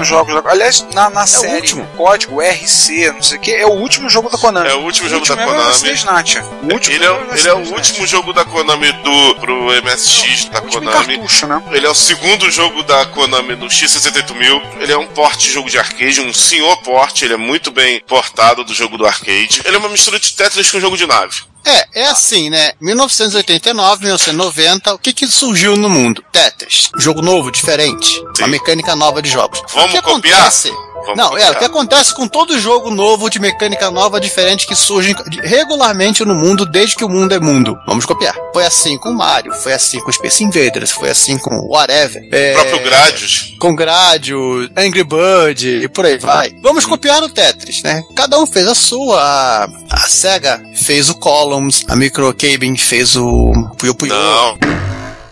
Últimos jogos. da- Aliás, na, na série, último. código RC, não sei o que, é o último jogo da Konami. É o último jogo da é o Konami. Snake Natia. O último Ele é, jogo o- ele é o último jogo da Konami do, pro MSX da Konami. cartucho, né? Ele é o segundo jogo da Konami no X68000. Ele é um porte de jogo de arcade, um senhor porte. Ele é muito bem portado do jogo do arcade. Ele é uma mistura de Tetris com jogo de nave. É, é assim, né? 1989, 1990, o que que surgiu no mundo? Tetris. Jogo novo, diferente. Sim. Uma mecânica nova de jogos. Vamos o que copiar? acontece? Vamos Não, é, o que acontece com todo jogo novo de mecânica nova diferente que surge regularmente no mundo desde que o mundo é mundo. Vamos copiar. Foi assim com Mario, foi assim com Space Invaders, foi assim com Whatever. É, O próprio Gradius. com Gradius, Angry Bird e por aí vai. Vamos copiar o Tetris, né? Cada um fez a sua. A, a Sega fez o Columns, a Microcabin fez o Puyo Puyo. Não.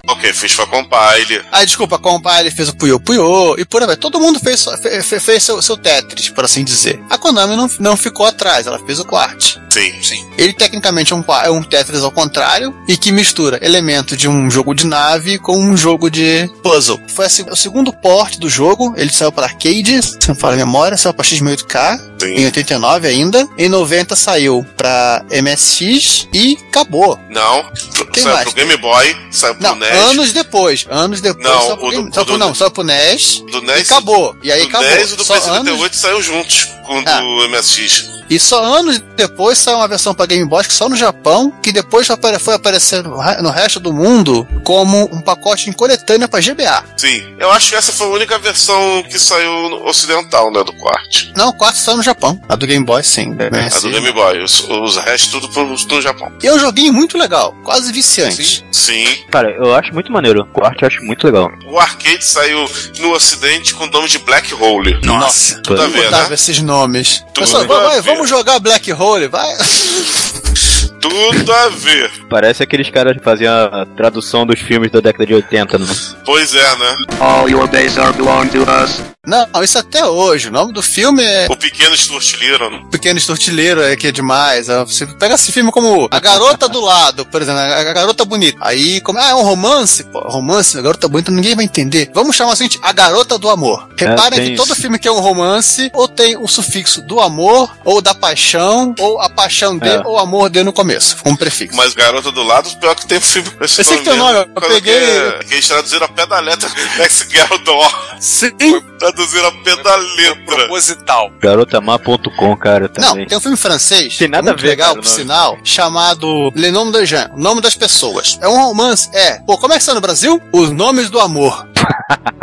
Ok, fez foi a Compile. Ah, desculpa, a Compile fez o Puyo Puyo e por aí vai. Todo mundo fez, fe- fe- fez seu, seu Tetris, por assim dizer. A Konami não, não ficou atrás, ela fez o Quart. Sim. Sim. Ele tecnicamente é um, é um Tetris ao contrário e que mistura elemento de um jogo de nave com um jogo de puzzle. Foi assim, o segundo porte do jogo, ele saiu para arcade, se não fala a memória, saiu para X1000K em Sim. 89 ainda. Em 90 saiu para MSX e acabou. Não. Quem saiu mais? pro Game Boy, saiu pro Não, NES. Anos depois, anos depois Não, saiu pro, o do- pro- do- não, saiu pro NES Do e NES. acabou. E aí do acabou. 10 e do Só P78 anos- saiu juntos com o Ah. do MSX. E só anos depois saiu uma versão para Game Boy, que só no Japão, que depois foi apare- foi aparecer no re- no resto do mundo como um pacote em coletânea para GBA. Sim. Eu acho que essa foi a única versão que saiu no ocidental, né, do Quart. Não, o 4 saiu no Japão. A do Game Boy, sim. A do Game Boy. Os, os restos tudo pro, no Japão. E é um joguinho muito legal, quase viciante. Sim. Cara, eu acho muito maneiro. O arte eu acho muito legal. O arcade saiu no ocidente com o nome de Black Hole. Nossa. Tudo a ver, né? esses nomes. Tudo Pessoal, vai, vamos jogar Black Hole, vai. Tudo a ver. Parece aqueles caras que faziam a tradução dos filmes da década de 80, né? Pois é, né? All your days are belong to us. Não, isso até hoje. O nome do filme é O Pequeno Stuart Little. Pequeno Estortilheiro, é que é demais. É, Você pega esse filme como A Garota do Lado, por exemplo, a a Garota Bonita. Aí, como, ah, é um romance? Pô, romance, a Garota Bonita, ninguém vai entender. Vamos chamar assim de A Garota do Amor. Reparem tem que todo isso. filme que é um romance, ou tem o sufixo do amor, ou da paixão, ou a paixão de, É. ou o amor de no começo, como prefixo. Mas Garota do Lado, pior que tem um filme com esse Eu sei que tem nome, eu Quando peguei- Que, é- que eles traduziram a pé da letra Ex-Girl Door. Sim. Traduziram a pé da letra. Proposital. Garotamar.com, cara, Não, também. tem um filme francês, Tem nada muito a ver, legal, cara, por nome. sinal, chamado Le Nom de Gens, o nome das pessoas. É um romance, é. Pô, como é que está no Brasil? Os Nomes do Amor.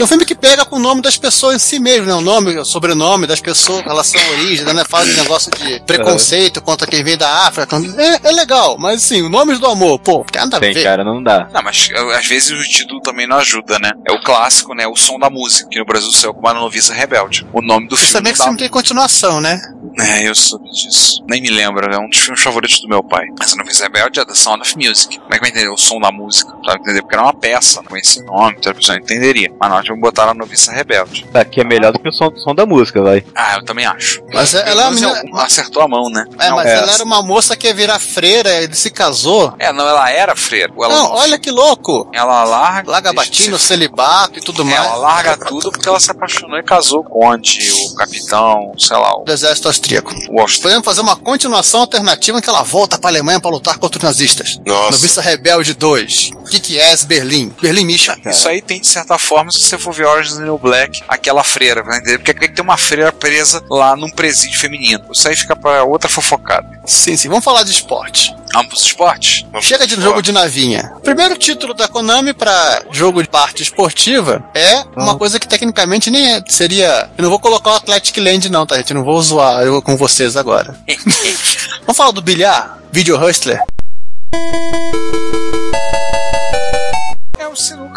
Que é um filme que pega com o nome das pessoas em si mesmo, né? O nome, o sobrenome das pessoas, relação à origem, né? Fala de negócio de preconceito contra quem vem da África. É, é legal, mas assim, o Nomes do Amor, pô, tem nada a Tem, ver. cara, não dá. Não, mas às vezes o título também não ajuda, né? É o clássico, né? O som da música, que no Brasil saiu como a noviça rebelde. O nome do Você filme sabia não que esse filme tem continuação, né? É, eu soube disso. Nem me lembro, é um dos filmes favoritos do meu pai. Mas a Novice Rebelde é The Sound of Music. Como é que vai entender o som da música? Sabe entender? Porque era uma peça, não conhecia o nome, então a pessoa não entenderia. Mas nós vamos botar a Novice Rebelde. Aqui é melhor do que o som, som da música, vai. Ah, eu também acho. Mas é- ela é Pelo menina- ela acertou a mão, né? É, Não, mas é. ela era uma moça que ia virar freira, ele se casou. É, não, ela era freira. Ela, Não, olha que louco. Ela larga. Larga batinho, ser- celibato e tudo É, mais. ela larga tudo porque ela se apaixonou e casou com o conde, o capitão, sei lá, o Do exército austríaco. Washington. Podemos fazer uma continuação alternativa em que ela volta pra Alemanha pra lutar contra os nazistas. Nossa. Noviça Rebelde 2. O que, que é Berlim? Berlim Misha. Isso aí tem, de certa forma, se você for ver Orange New Black, aquela freira, vai entender? Porque tem uma freira presa lá num presídio feminino. Isso aí fica pra outra fofocada. Sim, sim. Vamos falar de esporte. Pros esportes? Vamos Chega de jogo de navinha. O primeiro título da Konami pra jogo de parte esportiva é uma coisa que tecnicamente nem é, seria. Eu não vou colocar o Athletic Land, não, tá, gente? Eu não vou zoar eu com vocês agora. Vamos falar do bilhar? Video Hustler?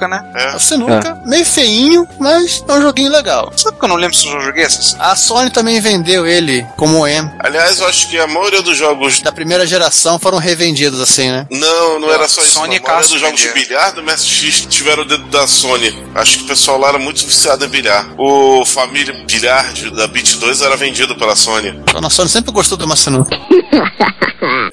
É o sinuca, né? É o sinuca, meio feinho, mas é um joguinho legal. Sabe que eu não lembro se eu já joguei esses? A Sony também vendeu ele como M. Aliás, eu acho que a maioria dos jogos. Da primeira geração foram revendidos assim, né? Não, não era só isso. Sony não. A maioria Cássio dos jogos de bilhar do MSX tiveram o dedo da Sony. Acho que o pessoal lá era muito viciado em bilhar. O Família Bilhar de- da Beat 2 era vendido pela Sony. Então a Sony sempre gostou do uma sinuca.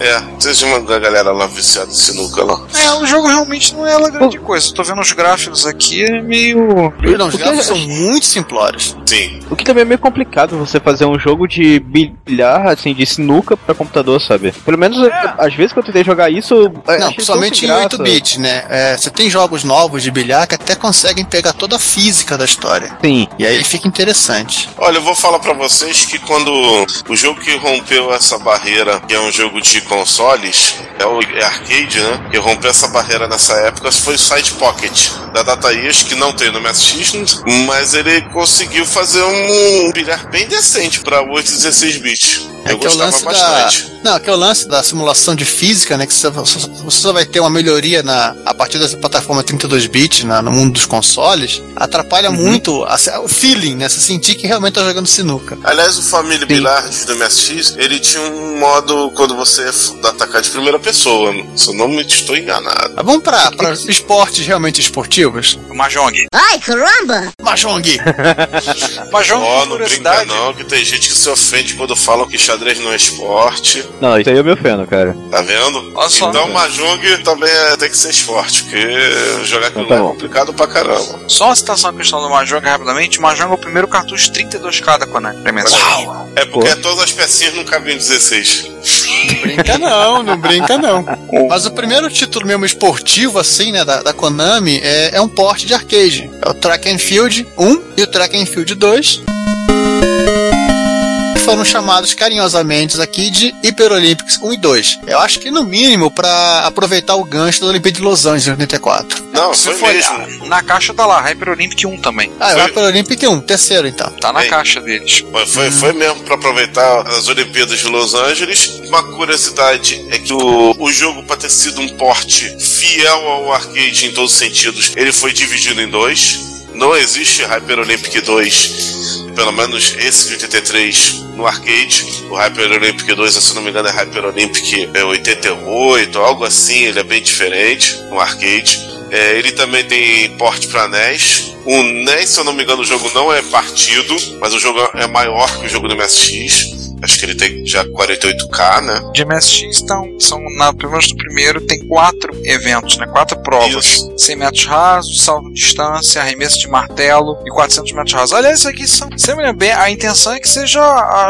É, vocês uma da galera lá viciada em sinuca lá. É, o jogo realmente não é lá grande coisa. Tô vendo os gráficos aqui, é meio. Não, os gráficos são muito simplórios. Sim. O que também é meio complicado você fazer um jogo de bilhar, assim, de sinuca pra computador, sabe? Pelo menos, às vezes que eu tentei jogar isso. Não, principalmente em graça. 8-bit, né? É, você tem jogos novos de bilhar que até conseguem pegar toda a física da história. Sim. E aí fica interessante. Olha, eu vou falar pra vocês que quando o jogo que rompeu essa barreira, que é um jogo de consoles, é o é arcade, né? Que rompeu essa barreira nessa época foi o Side Pocket da Data East, que não tem no MSX, mas ele conseguiu fazer um bilhar bem decente pra 8 e 16 bits. É Eu que é o lance bastante. da. Não, que é o lance da simulação de física, né? Que você, você só vai ter uma melhoria na, a partir dessa plataforma 32-bit no mundo dos consoles. Atrapalha muito a- o feeling, né? Você sentir que realmente tá jogando sinuca. Aliás, o Família Billiard do MSX, ele tinha um modo quando você atacar de primeira pessoa, se eu não me estou enganado. Mas vamos pra, pra esportes realmente esportivos? O Mahjong. Ai, caramba! Mahjong! Mahjong, por não brinca não, que tem gente que se ofende quando falam que xadrez não é esporte. Não, isso aí eu me ofendo, cara. Tá vendo? Olha só. então Mahjong também é- tem que ser esporte, porque jogar aquilo Então tá lá é complicado pra caramba. Só uma citação à questão do Mahjong rapidamente. O Mahjong é o primeiro cartucho 32K da Konami. É porque todas as pecinhas não cabem em 16. Brinca não, não brinca não. Mas o primeiro título mesmo esportivo, assim, né, da, da Konami, é, é um porte de arcade. É o Track and Field 1 e o Track and Field 2. Foram chamados carinhosamente aqui de Hyper Olympics 1 e 2. Eu acho que no mínimo pra aproveitar o gancho da Olimpíada de Los Angeles em 84. Não, Se foi mesmo. olhar, na caixa tá lá, Hyper Olympic 1 também. Ah, é Foi- Hyper Olympic 1, terceiro então. Tá na Bem. caixa deles. Foi, foi, foi mesmo pra aproveitar as Olimpíadas de Los Angeles. Uma curiosidade é que o, o jogo, pra ter sido um porte fiel ao arcade em todos os sentidos, ele foi dividido em dois. Não existe Hyper Olympic 2, pelo menos esse de 83 no arcade. O Hyper Olympic 2, se não me engano, é Hyper Olympic é, 88, algo assim, ele é bem diferente no arcade. É, ele também tem porte para NES. O NES, se eu não me engano, o jogo não é partido, mas o jogo é maior que o jogo do MSX. Acho que ele tem já 48K, né? De MSX então, são, na, pelo menos no primeiro, tem quatro eventos, né? Quatro provas. Isso. 100 metros rasos, salto de distância, arremesso de martelo e 400 metros rasos. Aliás, isso aqui são, se eu bem, a intenção é que seja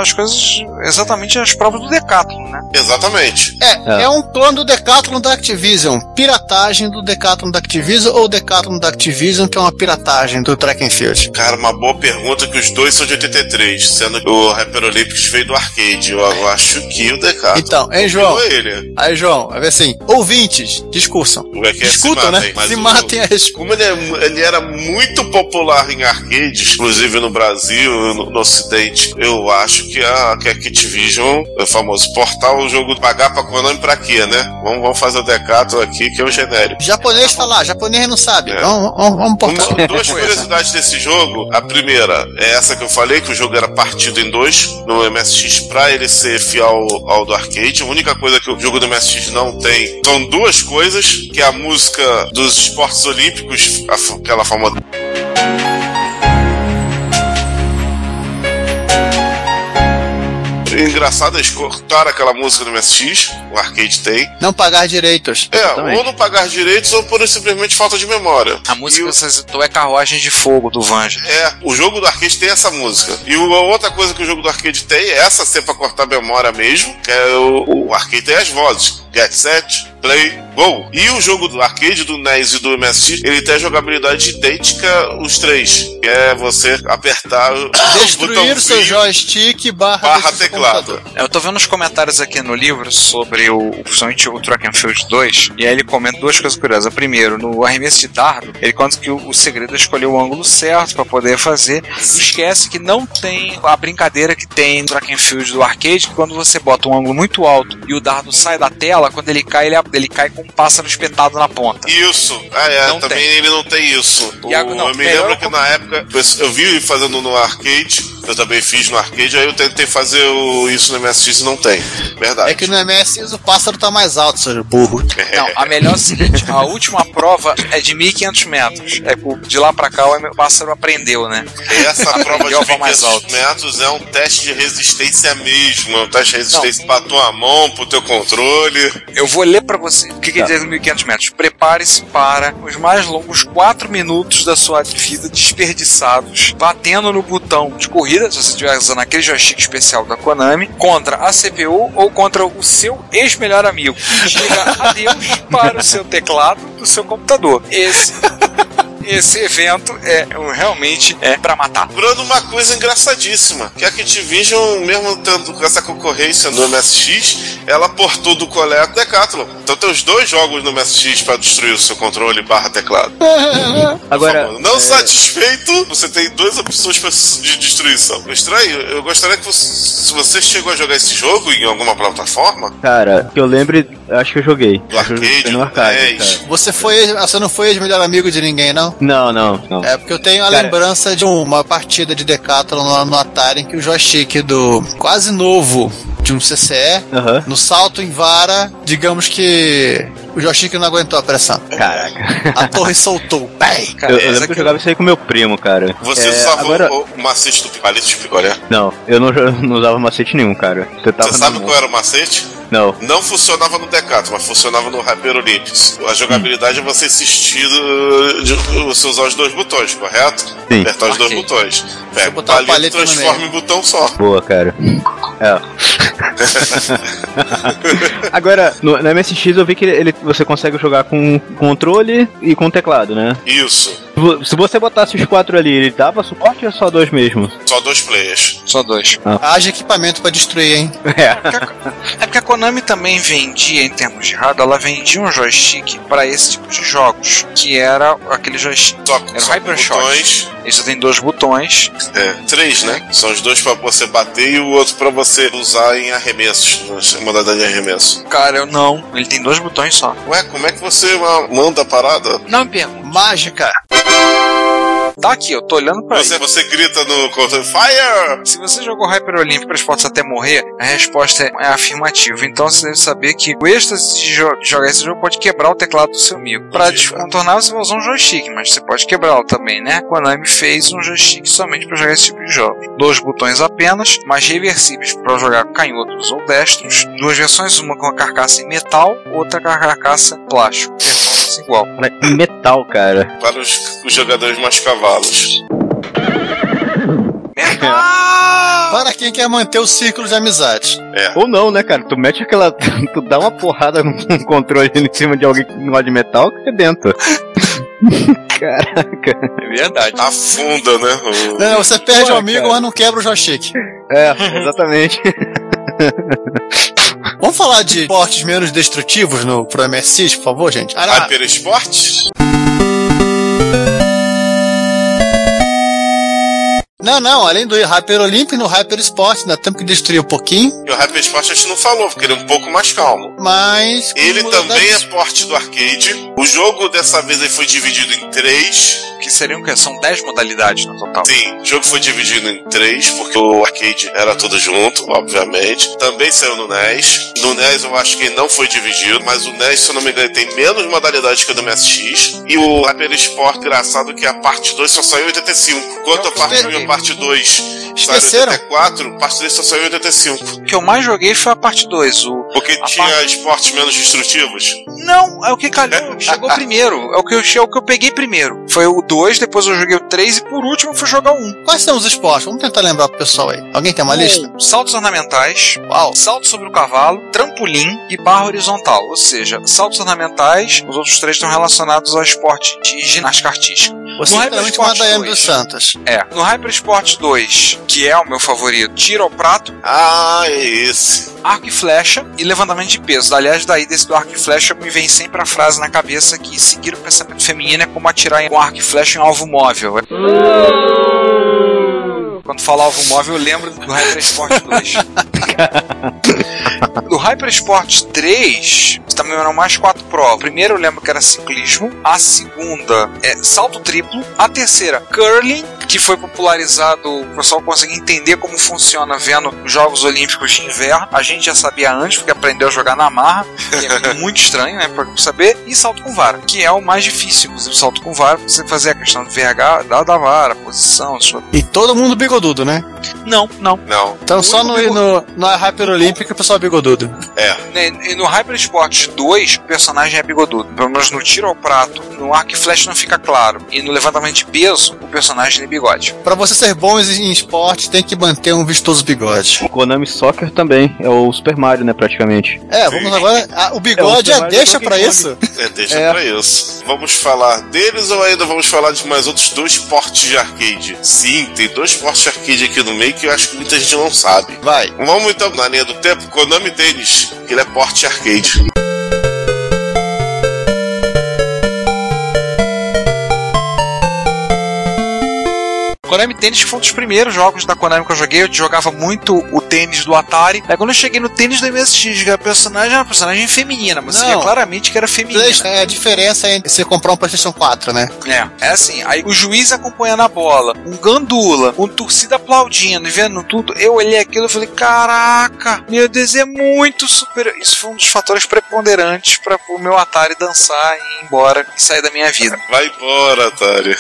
as coisas, exatamente as provas do Decathlon, né? Exatamente. É, é, um clone do Decathlon da Activision. Piratagem do Decathlon da Activision ou Decathlon da Activision, que é uma piratagem do Track and Field. Cara, uma boa pergunta que os dois são de 83, sendo que o Hyper Olympics veio do arcade. Eu, eu acho que o Decathlon. Então, hein, João? ele. Aí, João, vai ver assim, ouvintes, discursam. O é é né? Se o- matem a respeito. Como ele, é ele era muito popular em arcades, inclusive no Brasil, no, no Ocidente, eu acho que a, que a Activision, é o famoso portar o jogo, pagar pra Konami pra quê, né? Vamos, vamos fazer o Decathlon aqui, que é o genérico. Japonês falar, japonês não sabe. É. Vamos, vamos, vamos portar. Uma, duas curiosidades desse jogo. A primeira é essa que eu falei, que o jogo era partido em dois. No MSX MSX pra ele ser fiel ao, ao do arcade. A única coisa que o jogo do MSX não tem são duas coisas, que é a música dos esportes olímpicos, aquela famosa Engraçado, eles cortaram aquela música do MSX, o arcade tem. Não pagar direitos. É, Exatamente. ou não pagar direitos ou por simplesmente falta de memória. A música E que você citou é Carruagem de Fogo, do Vanja. É, o jogo do arcade tem essa música. E a outra coisa que o jogo do arcade tem é essa ser pra cortar memória mesmo, que é o, o arcade tem as vozes. Get set, play, go. E o jogo do arcade, do NES e do MSX, ele tem a jogabilidade idêntica os três. Que é você apertar o Destruir o seu joystick barra, barra teclado. computador. Eu tô vendo os comentários aqui no livro sobre o, principalmente o Track and Field 2, e aí ele comenta duas coisas curiosas. Primeiro, no arremesso de dardo, ele conta que o, o segredo é escolher o ângulo certo pra poder fazer. Esquece que não tem a brincadeira que tem no Track and Field do arcade, que quando você bota um ângulo muito alto e o dardo sai da tela, quando ele cai, ele, ele cai com um pássaro espetado na ponta. Isso, ah, é, Não também tem. ele não tem isso. O- não, eu me lembro que na época eu vi ele fazendo no arcade, eu também fiz no arcade, aí eu tentei fazer o- isso no MSX e não tem. Verdade. É que no MSX o pássaro tá mais alto, seu burro. Não, a melhor é o seguinte: a última prova é de 1500 metros. É, de lá pra cá o pássaro aprendeu, né? Essa prova de Aprendeu a voar mais 500 alto. metros é um teste de resistência mesmo, é um teste de resistência pra tua mão, pro teu controle. Eu vou ler pra você o que, que Tá. diz 1500 metros. Prepare-se para os mais longos 4 minutos da sua vida desperdiçados, batendo no botão de corrida, se você estiver usando aquele joystick especial da Konami, contra a CPU ou contra o seu ex-melhor amigo. Diga adeus para o seu teclado do seu computador. Esse. Esse evento é realmente é para matar. Lembrando uma coisa engraçadíssima, que a Activision, mesmo tendo com essa concorrência no MSX, ela portou do Collector Decathlon. Então tem os dois jogos no MSX para destruir o seu controle barra teclado. Agora, favor, não satisfeito, você tem duas opções pra- de destruição. Estranho, eu gostaria que você, se você chegou a jogar esse jogo em alguma plataforma, cara, que eu lembre, acho que eu joguei. do Acho que eu arcade, joguei no arcade, 10, cara. Você foi. Você não foi ex-melhor amigo de ninguém, não? Não, não, não. É porque eu tenho a Cara. lembrança de uma partida de Decathlon lá no Atari em que o joystick do quase novo de um CCE, Aham. no salto em vara, digamos que o joystick não aguentou a pressão. Caraca. A torre soltou. Bem! Cara, eu, eu lembro que eu jogava isso aí com meu primo, cara. você É, usava agora... o, o macete do palito de picolé. Não, eu não, não usava macete nenhum, cara. Você tava Você sabe mão. qual era o macete? Não. Não funcionava no Decathlon, mas funcionava no Hyper Olympics. A jogabilidade é você insistir de você usar os dois botões, correto? Sim. Apertar os dois Ok. botões. Pega o palito e palito transforma em botão só. Boa, cara. É. Agora, no, no MSX eu vi que ele, você consegue jogar com controle e com teclado, né? Isso. Se você botasse os quatro ali, ele dava suporte ou só dois mesmo? Só dois players. Só dois. Haja equipamento pra destruir, hein? É. É porque a Konami também vendia, em termos de hardware, ela vendia um joystick para esse tipo de jogos, que era aquele joystick. Só, Era o só Hypershot. botões. Ele só tem dois botões. É, três, né? São os dois pra você bater e o outro pra você usar em arremessos. Modalidade de arremesso. Cara, eu não. Ele tem dois botões só. Ué, como é que você ah, manda a parada? Não me. Mágica! Tá aqui, eu tô olhando pra Você, ele. você grita no controle Fire! Se você jogou Hyper Olympic para esportes até morrer, a resposta é, afirmativa. Então você deve saber que o êxtase de jo- jogar esse jogo pode quebrar o teclado do seu amigo. Para descontornar, você vai usar um joystick, mas você pode quebrá-lo também, né? Konami fez um joystick somente para jogar esse tipo de jogo. Dois botões apenas, mas reversíveis para jogar canhotos ou destros. Duas versões, uma com a carcaça em metal, outra com a carcaça plástico. Igual. Metal, cara. Para os, os jogadores mais cavalos. Para quem quer manter o círculo de amizade. Ou não, né, cara? Tu mete aquela. Tu dá uma porrada com um controle em cima de alguém que não gosta de metal que é dentro. Caraca. É verdade. Afunda, né? O- Não, você perde Pô, o amigo, cara. mas não quebra o joystick. É, exatamente. Vamos falar de esportes menos destrutivos no pro MSX, por favor, gente? Hyper Sport? não, não, além do Hyper Olympic, no Hyper Sport, ainda temos que destruir um pouquinho, E o Hyper Sport a gente não falou, porque ele é um pouco mais calmo. mas. Ele também é porte do arcade. O jogo dessa vez ele foi dividido em três. Que que seriam o quê? São 10 modalidades no total. Sim, o jogo foi dividido em três, porque o arcade era tudo junto, obviamente. Também saiu no NES. No NES eu acho que não foi dividido, mas o NES, se eu não me engano, tem menos modalidades que o do MSX. E o Hyper Sport, engraçado que a parte 2 só saiu em 85. Enquanto a parte 1 e a parte 2 saíram em Esqueceram? 84, a parte 3 só saiu em 85. O que eu mais joguei foi a parte 2. O... Porque A tinha parte- esportes menos destrutivos. Não, é o que calhou, chegou primeiro. É o que, eu, é o que eu peguei primeiro. Foi o 2, depois eu joguei o 3 e por último eu fui jogar o 1. Quais são os esportes? Vamos tentar lembrar pro pessoal aí. Alguém tem uma lista? Saltos ornamentais, Uau. salto sobre o cavalo, trampolim e barra horizontal. Ou seja, saltos ornamentais, os outros três estão relacionados ao esporte de ginástica artística. Você No é Hyper Sport Daiane 2. dos Santos. É. No Hyper Sport 2, que é o meu favorito, tiro ao prato, Ah, é esse. arco e flecha e levantamento de peso. Aliás, daí desse do arco e flecha me vem sempre a frase na cabeça que seguir o pensamento feminino é como atirar com arco e flecha em um alvo móvel. Quando falo alvo móvel, eu lembro do Hyper Sport 2. do Hyper Sport 3, também eram mais quatro provas. Primeiro eu lembro que era ciclismo, a segunda é salto triplo, a terceira curling, que foi popularizado, o pessoal consegue entender como funciona vendo os Jogos Olímpicos de Inverno. A gente já sabia antes, porque aprendeu a jogar na marra, que é muito estranho, né, pra saber, e salto com vara, que é o mais difícil, inclusive salto com vara, você fazer a questão de VH da, da vara, posição, sua... E todo mundo bigodudo, né? Não, não. Não. Então só no, no, na Hyper Olímpica o pessoal é bigodudo. É. E no Hyper Sport 2, o personagem é bigodudo. Pelo menos no tiro ao prato, no arco e flecha não fica claro. E no levantamento de peso, o personagem tem bigode. Pra você ser bom em esporte, tem que manter um vistoso bigode. O Konami Soccer também, é o Super Mario, né, praticamente. É, vamos agora. ah, o bigode É, o é, deixa pra Donkey isso. É, deixa É. pra isso. Vamos falar deles ou ainda vamos falar de mais outros dois portes de arcade? Sim, tem dois portes de arcade aqui no meio que eu acho que muita gente não sabe. Vai. Vamos então na linha do tempo, Konami Tennis, que ele é porte arcade. Konami Tênis foi um dos primeiros jogos da Konami que eu joguei. Eu jogava muito o tênis do Atari. Aí quando eu cheguei no tênis do MSX, que a personagem era uma personagem feminina, mas você Não. via claramente que era feminina. É a diferença entre você comprar um PlayStation 4, né? É, é assim, aí o juiz acompanhando a bola, um gandula, um torcida aplaudindo e vendo tudo, eu olhei aquilo e falei, caraca, meu Deus, é muito super. Isso foi um dos fatores preponderantes para o meu Atari dançar e ir embora e sair da minha vida. Vai embora, Atari.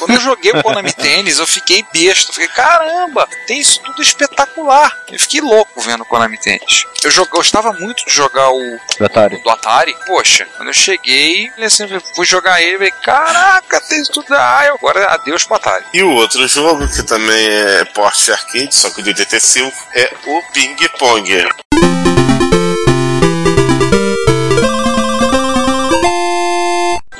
Quando eu joguei o Konami Tênis, eu fiquei besta, fiquei, caramba, tem isso tudo espetacular. Eu fiquei louco vendo o Konami Tênis. Eu gostava muito de jogar o Do Atari. do Atari, poxa, quando eu cheguei, assim, fui jogar ele, falei, caraca, tem isso tudo. Ah, eu agora adeus pro Atari. E o outro jogo, que também é porte arcade, só que de 85, é o Ping Pong.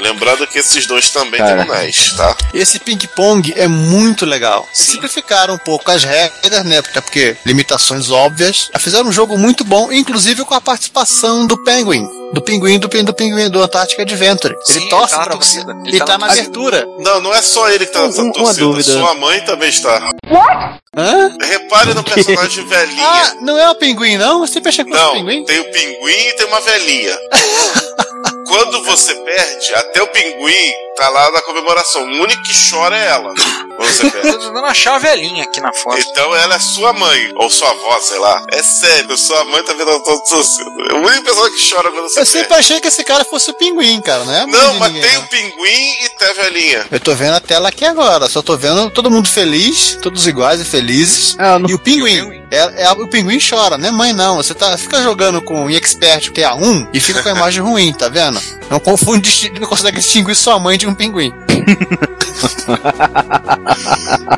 Lembrando que esses dois também Cara. tem NES, tá? Esse ping-pong é muito legal. Simplificaram um pouco as regras, né? Até porque limitações óbvias. Fizeram um jogo muito bom, inclusive com a participação do Penguin. Do pinguim do, pin- do pinguim do Antarctic Adventure. Ele Sim, torce ele tá na pra você. torcida. Ele, tá, na torcida. abertura. Não, não é só ele que tá nessa Um- uma torcida. dúvida. Sua mãe também está. Hã? Repare no personagem velhinha. Ah, não é o pinguim, não? Você pensa que fosse o Não, pinguim? tem o pinguim e tem uma velhinha. Quando você perde, até o pinguim tá lá na comemoração. O único que chora é ela. Quando você Eu perde. tô tentando achar a velhinha aqui na foto. Então ela é sua mãe, ou sua avó, sei lá. É sério, sua mãe tá vendo a tua torcida. É a única pessoa que chora quando você Eu sempre perde. achei que esse cara fosse o pinguim, cara, não é mãe Não, mas ninguém, tem não. o pinguim e tem a velhinha. Eu tô vendo a tela aqui agora, só tô vendo todo mundo feliz, todos iguais e felizes. Ah, no- E o pinguim, é, é- o pinguim chora, não é mãe não. Você tá, fica jogando com o Expert TA1 e fica com a imagem ruim, tá vendo? Não confunde, não consegue distinguir sua mãe de um pinguim.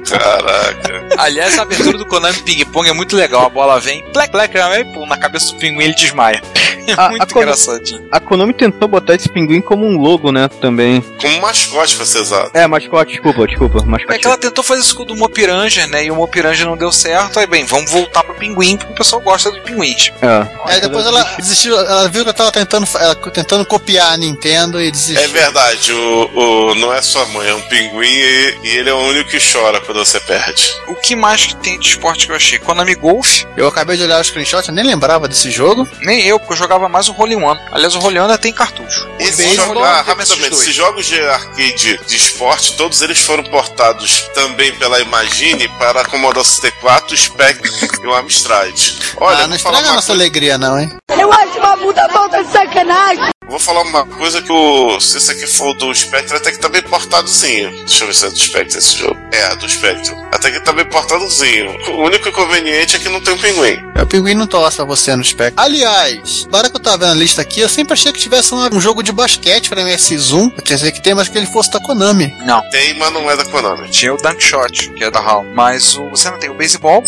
Caraca. Aliás, a abertura do Konami Ping Pong é muito legal. A bola vem, plec, plec, pum, na cabeça do pinguim ele desmaia. É A- muito a Konami- engraçadinho. A Konami tentou botar esse pinguim como um logo, né, também. Como mascote pra ser exato. É, mascote, desculpa, desculpa, É mascote. que ela tentou fazer isso com o do Mopiranger, né? E o Mopiranger não deu certo. Aí, bem, vamos voltar pro pinguim, porque o pessoal gosta do pinguins. É. Aí depois ela desistiu, ela viu que eu tava tentando, ela, tentando copiar a Nintendo e desistiu. É verdade, o, o- não é sua mãe, é um pinguim e, e ele é o único que chora quando você perde. O que mais que tem de esporte que eu achei? Konami Golf, Eu acabei de olhar o screenshot, eu nem lembrava desse jogo. nem eu, porque eu jogava jogava mais o Holy One. Aliás, o Holy One tem cartucho. Esses beisebol, jogos, ah, rapidamente, esses jogos de arcade de esporte, todos eles foram portados também pela Imagine para Commodore 64, o Spectrum e o Amstrad. Olha, ah, não estraga a uma nossa coisa- alegria, não, hein? Eu acho uma puta falta de sacanagem. Vou falar uma coisa que o. Se esse aqui for do Spectre, até que tá bem portadozinho. Deixa eu ver se é do Spectre esse jogo. É, do Spectre. Até que tá bem portadozinho. O único inconveniente é que não tem um pinguim. O pinguim não torce pra você no spec. Aliás, agora que eu tava vendo a lista aqui, eu sempre achei que tivesse um, um jogo de basquete pra MS1. Eu tinha que tem, mas que ele fosse da Konami. Não. Tem, mas não é da Konami. Tinha o Dunk Shot, que é da HAL. Mas o, você não tem o beisebol.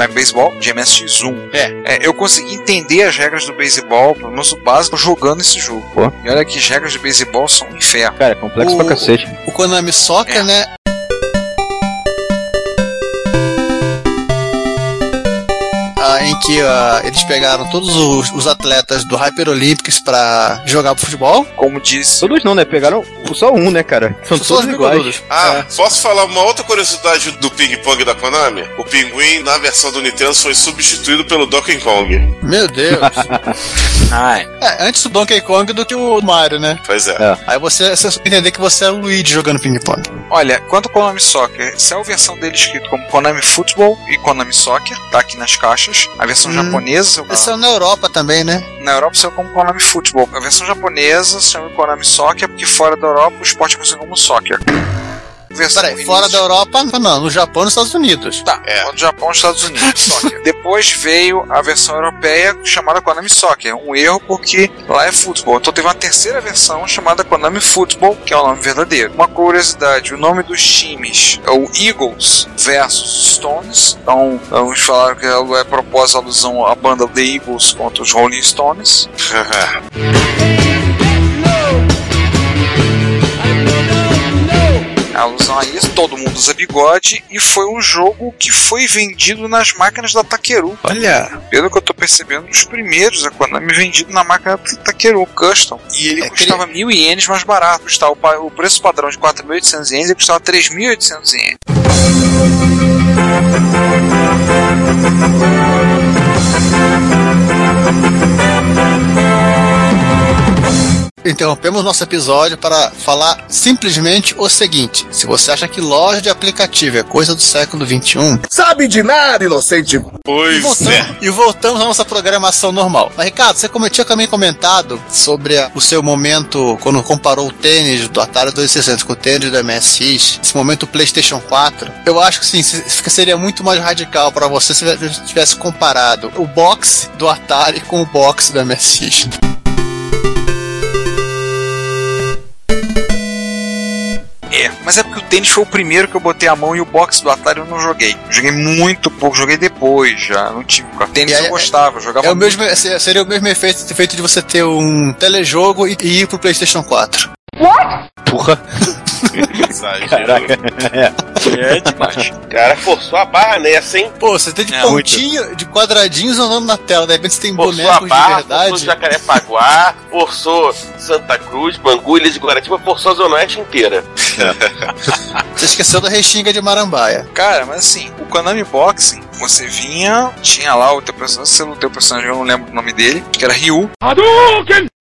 Vai beisebol de MSX1. É. eu consegui entender as regras do beisebol, pelo menos o básico, jogando esse jogo. Pô. E olha que as regras de beisebol são um inferno. Cara, é complexo O- pra cacete. O Konami Soccer, É. né? Que ah, eles pegaram todos os, os atletas do Hyper Olympics pra jogar futebol. Como disse. Todos não, né? Pegaram só um, né, cara? São Só todos os iguais. Ah, posso falar uma outra curiosidade do ping-pong da Konami? O pinguim, na versão do Nintendo, foi substituído pelo Donkey Kong. Meu Deus. Ai, é, antes o Donkey Kong do que o Mario, né? Pois é. É. Aí você, você entender que você é o Luigi jogando ping-pong. olha, quanto ao Konami Soccer, saiu a versão dele escrito como Konami Football e Konami Soccer, tá aqui nas caixas. A versão Hum. japonesa, Esse é na Europa também, né? na Europa saiu como Konami Football. A versão japonesa se chama Konami Soccer, porque fora da Europa o esporte é conhecido como Soccer. Versão Peraí, fora da Europa, não, no Japão e nos Estados Unidos. Tá, É. do Japão e Estados Unidos, Soccer. Depois veio a versão europeia chamada Konami Soccer. Um erro porque lá é futebol. Então teve uma terceira versão chamada Konami Football, que é o nome verdadeiro. Uma curiosidade, o nome dos times é o Eagles versus Stones. Então, vamos falar que é propósito alusão à banda The Eagles contra os Rolling Stones. alusão a isso, todo mundo usa bigode e foi um jogo que foi vendido nas máquinas da Takeru. Olha. Pelo que eu tô percebendo, dos primeiros a Konami vendido na máquina da Takeru Custom. E ele É, custava mil ienes mais barato. Custava o preço padrão de 4.800 ienes e custava 3.800 ienes. Interrompemos nosso episódio para falar simplesmente o seguinte: se você acha que loja de aplicativo é coisa do século XXI, Sabe de nada, inocente. e Pois voltamos, é. e voltamos à nossa programação normal. Mas, Ricardo, você tinha também comentado sobre a- o seu momento quando comparou o tênis do Atari 2600 com o tênis do MSX, esse momento PlayStation 4. Eu acho que sim, se- seria muito mais radical para você se tivesse comparado o box do Atari com o box do MSX. É, mas é porque o tênis foi o primeiro que eu botei a mão e o boxe do Atari eu não joguei. Joguei muito pouco, joguei depois já, não tive. O tênis aí, eu gostava, eu jogava É o muito. mesmo, seria o mesmo efeito, efeito de você ter um telejogo e, e ir pro PlayStation 4. Porra. Exagero. É demais. O cara forçou a barra nessa, hein? Pô, você tem de É, pontinho, de quadradinhos andando na tela, de repente você tem Forçou a bonecos de barra, forçou verdade. Jacarepaguá, forçou Santa Cruz, Bangu, Ilha de Guaratiba, forçou a Zona Oeste inteira. Você esqueceu da Restinga de Marambaia. Cara, mas assim, o Konami Boxing, você vinha, tinha lá o teu personagem, o teu personagem, eu não lembro o nome dele, que era Ryu.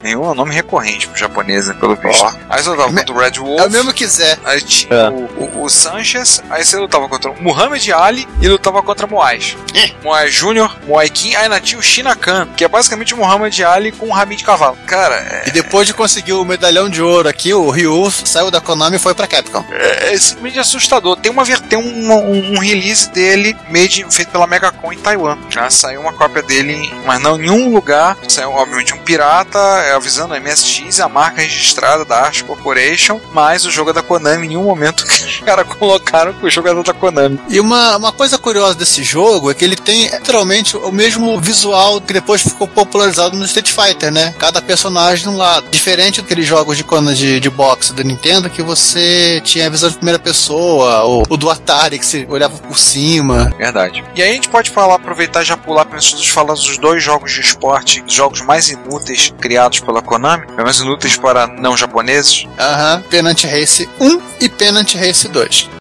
Ryu é um nome recorrente pro japonês, né, pelo visto. Aí você lutava Me- o Red Wolf. É o mesmo que Zé. Aí tinha É. o, o, o Sanchez, aí você lutava contra o Muhammad Ali e lutava contra Moais. Moai Júnior, Moai Kim, aí ainda tinha o Shinakan, que é basicamente o Muhammad Ali com um rabinho de cavalo. Cara, é, E depois de conseguir o medalhão de ouro aqui, o Ryu saiu da Konami e foi pra Capcom. é, é simplesmente assustador. Tem, uma, ver- tem um, um, um release dele made, feito pela Megacon em Taiwan. Já saiu uma cópia dele, mas não em nenhum lugar. Saiu, obviamente, um pirata é, avisando a MSX, a marca registrada da Ars Corporation, mas o jogo é da Konami em nenhum momento que os caras colocaram que o jogo era da Konami. E uma, uma coisa curiosa desse jogo é que ele tem literalmente o mesmo visual que depois ficou popularizado no Street Fighter, né? Cada personagem de um lado. Diferente daqueles jogos de, de, de boxe do Nintendo que você tinha a visão de primeira pessoa, ou o do Atari que você olhava por cima. Verdade. E aí a gente pode falar, aproveitar e já pular para os falar dos dois jogos de esporte, os jogos mais inúteis criados pela Konami, pelo menos inúteis para não japoneses. Aham, Penant Race 1 e Penant Race 2.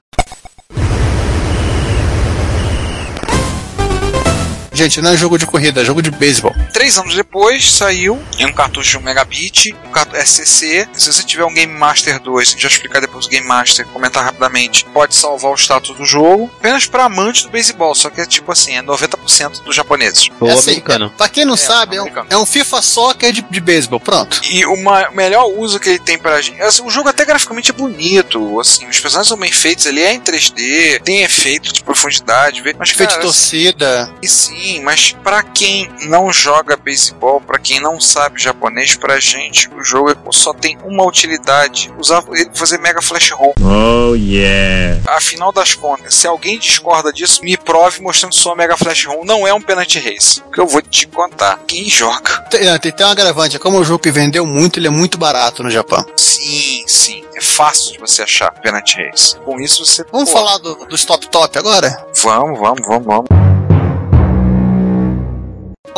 Gente, não é jogo de corrida, é jogo de beisebol. Três anos depois saiu em um cartucho de 1 megabit, um cartucho SCC. Se você tiver um Game Master 2, a gente vai explicar depois o Game Master, comentar rapidamente, pode salvar o status do jogo. Apenas para amantes do beisebol, só que é tipo assim, é 90% dos japoneses. Ou é assim, americano. Pra quem não É, sabe, é um, é um FIFA Soccer de, de beisebol. Pronto. E o ma- melhor uso que ele tem pra gente. assim, o jogo até graficamente é bonito. Assim, os personagens são bem feitos, ele é em 3D, tem efeito de profundidade, vê- mas Feito de cara, torcida. E sim, mas pra quem não joga beisebol, pra quem não sabe japonês, pra gente o jogo é- só tem uma utilidade: usar ele fazer mega flash roll. Oh yeah. Afinal das contas, se alguém discorda disso, me prove mostrando sua mega flash roll. Não é um penalty race. Que eu vou te contar. Quem joga? Tem, não, tem, tem um agravante, é como o jogo que vendeu muito, ele é muito barato no Japão. Sim, sim. É fácil de você achar penalty race. Com isso você. Vamos pô, falar do, dos top top agora? Vamos, vamos, vamos, vamos.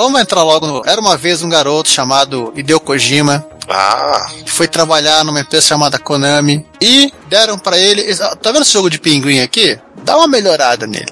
Vamos entrar logo no. Era uma vez um garoto chamado Hideo Kojima, Ah, que foi trabalhar numa empresa chamada Konami, e deram pra ele. Tá vendo esse jogo de pinguim aqui? Dá uma melhorada nele.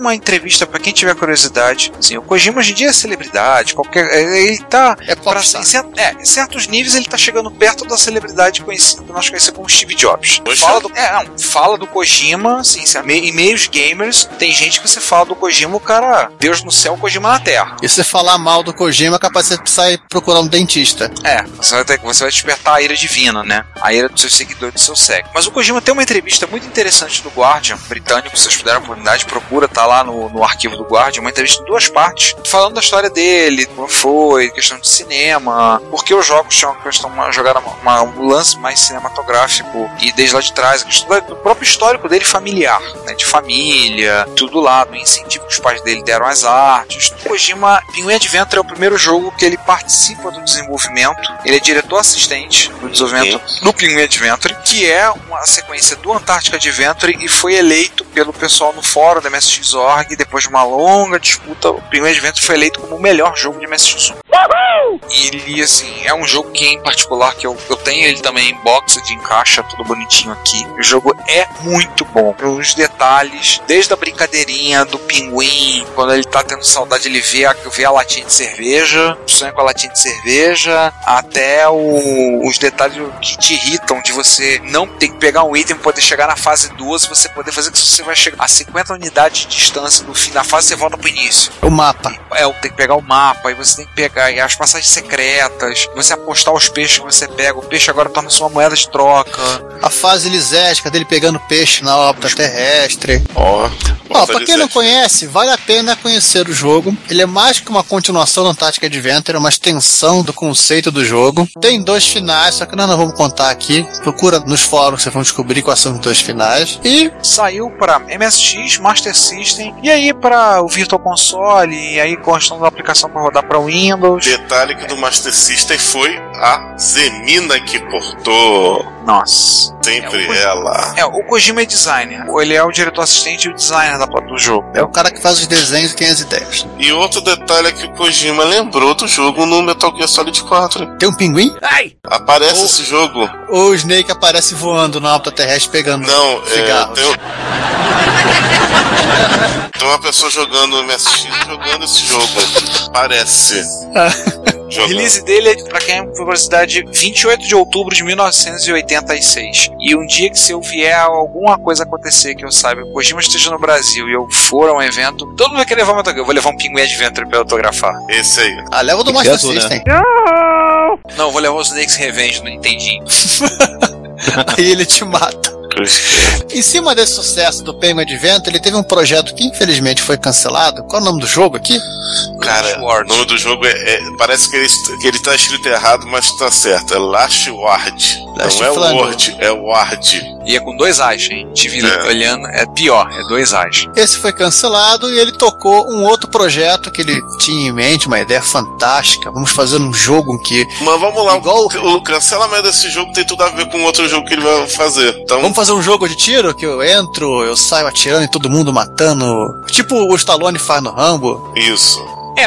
Uma entrevista pra quem tiver curiosidade. Assim, o Kojima hoje em dia é celebridade, qualquer. Ele tá. É Pra, em, é, em certos níveis ele tá chegando perto da celebridade conhecida, que nós conhecemos como Steve Jobs. Poxa. Fala do, é, não, fala do Kojima, assim, em meios gamers, tem gente que você fala do Kojima, o cara, Deus no céu, Kojima na terra. E se você falar mal do Kojima, é capaz de você sair procurar um dentista. É, você vai, ter, você vai despertar a ira divina, né? A ira dos seus seguidores do seu século. Mas o Kojima tem uma entrevista muito interessante do Guardian, britânico, se vocês puderem a oportunidade, procura, tá lá no, no arquivo do Guardian, uma entrevista em duas partes, falando da história dele, como foi, questão de cinema, porque os jogos tinham uma questão, uma jogada, uma, um lance mais cinematográfico, e desde lá de trás, a questão do próprio histórico dele familiar, né? De família, tudo lá, do incentivo que os pais dele deram às artes. O Kojima, Pinguim Adventure é o primeiro jogo que ele participa do desenvolvimento, ele é diretor assistente do desenvolvimento do Pinguim Adventure, que é uma sequência do Antártica Adventure e foi eleito pelo pessoal no fórum da Depois de uma longa disputa, o Pinguim Adventure foi eleito como o melhor jogo de MSX1. E ele, assim, é um jogo que em particular que eu, eu tenho ele também em box de encaixa, tudo bonitinho aqui. O jogo é muito bom. Os detalhes, desde a brincadeirinha do pinguim, quando ele tá tendo saudade, ele vê a, vê a latinha de cerveja, sonha com a latinha de cerveja, até o- os detalhes que te irritam de você não ter que pegar um item pra poder chegar na fase 2, você poder fazer que você vai chegar a 50 unidades de distância do fim da fase, você volta pro início. O mapa. É, tem que pegar o mapa, aí você tem que pegar e as passagens secretas, você apostar os peixes que você pega, o peixe agora torna-se uma moeda de troca. A fase lisética dele pegando peixe na órbita terrestre. ó. Ó, pra quem não conhece, vale a pena conhecer o jogo. Ele é mais que uma continuação do Antarctic Adventure, é uma extensão do conceito do jogo. Tem dois finais, só que nós não vamos contar aqui. Procura nos fóruns, vocês vão descobrir quais são os dois finais. E Saiu para MSX, Master System, e aí para o Virtual Console, e aí construindo uma aplicação para rodar para Windows. Detalhe que do Master System foi a Zemina que portou. Nossa. Sempre É, o- ela. É, o Kojima é designer. Ele é o diretor assistente e o designer da, do jogo. é o cara que faz os desenhos e tem as ideias. E outro detalhe é que o Kojima lembrou do jogo no Metal Gear Solid 4. Tem um pinguim? Aparece Oh. esse jogo? Ou o Snake aparece voando na órbita terrestre pegando Não, é, cigarros? tem, tem uma pessoa jogando no MSX jogando esse jogo. Parece. O release dele é, pra quem é por curiosidade, 28 de outubro de 1986. E um dia que se eu vier alguma coisa acontecer que eu saiba, que o Kojima esteja no Brasil e eu for a um evento, todo mundo vai querer levar uma autografo. Eu vou levar um Pinguim Adventure pra eu autografar. Esse aí. Ah, leva do Tem que Master né? System. Não, eu vou levar o Snake's Revenge no Nintendinho. Aí ele te mata. Em cima desse sucesso do Penguin Adventure, ele teve um projeto que infelizmente foi cancelado. Qual é o nome do jogo aqui? Cara, o Ward. nome do jogo é. é- parece que ele, que ele tá escrito errado, mas tá certo. É Last Ward. Last Não é. Word, é Ward. E é com dois As, hein? Tive É. olhando, é pior, é dois As. Esse foi cancelado e ele tocou um outro projeto que ele tinha em mente, uma ideia fantástica. Vamos fazer um jogo que. Mas vamos lá, Igual- o, o cancelamento desse jogo tem tudo a ver com outro jogo que ele vai fazer. Então, Vamos fazer um jogo de tiro que eu entro, eu saio atirando e todo mundo matando. Tipo o Stallone faz no Rambo. isso.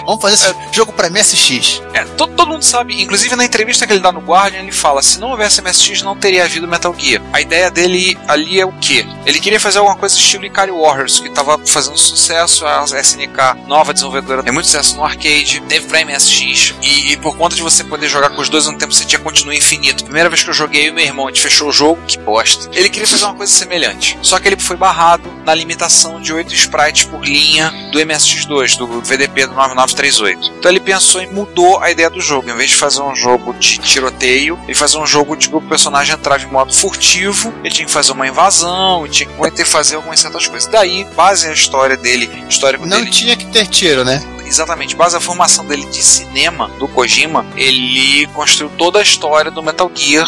Vamos fazer esse jogo pra MSX. É, todo, todo mundo sabe, inclusive na entrevista que ele dá no Guardian, ele fala: se não houvesse MSX, não teria havido Metal Gear. A ideia dele ali é o quê? Ele queria fazer alguma coisa estilo Ikari Warriors, que estava fazendo sucesso, a SNK, nova desenvolvedora, tem muito sucesso no arcade, teve pra MSX, e, e por conta de você poder jogar com os dois ao mesmo tempo, você tinha continua infinito. Primeira vez que eu joguei, eu meu irmão, a gente fechou o jogo, que bosta. Ele queria fazer uma coisa semelhante, só que ele foi barrado na limitação de 8 sprites por linha do MSX2, do VDP do 9938. Então ele pensou e mudou a ideia do jogo. Em vez de fazer um jogo de tiroteio, ele fazer um jogo de que o personagem entrava em modo furtivo, ele tinha que fazer uma invasão, ele tinha que ter fazer algumas certas coisas. Daí, base a história dele, histórico Não dele. tinha que ter tiro, né? Exatamente, base a formação dele de cinema do Kojima, ele construiu toda a história do Metal Gear.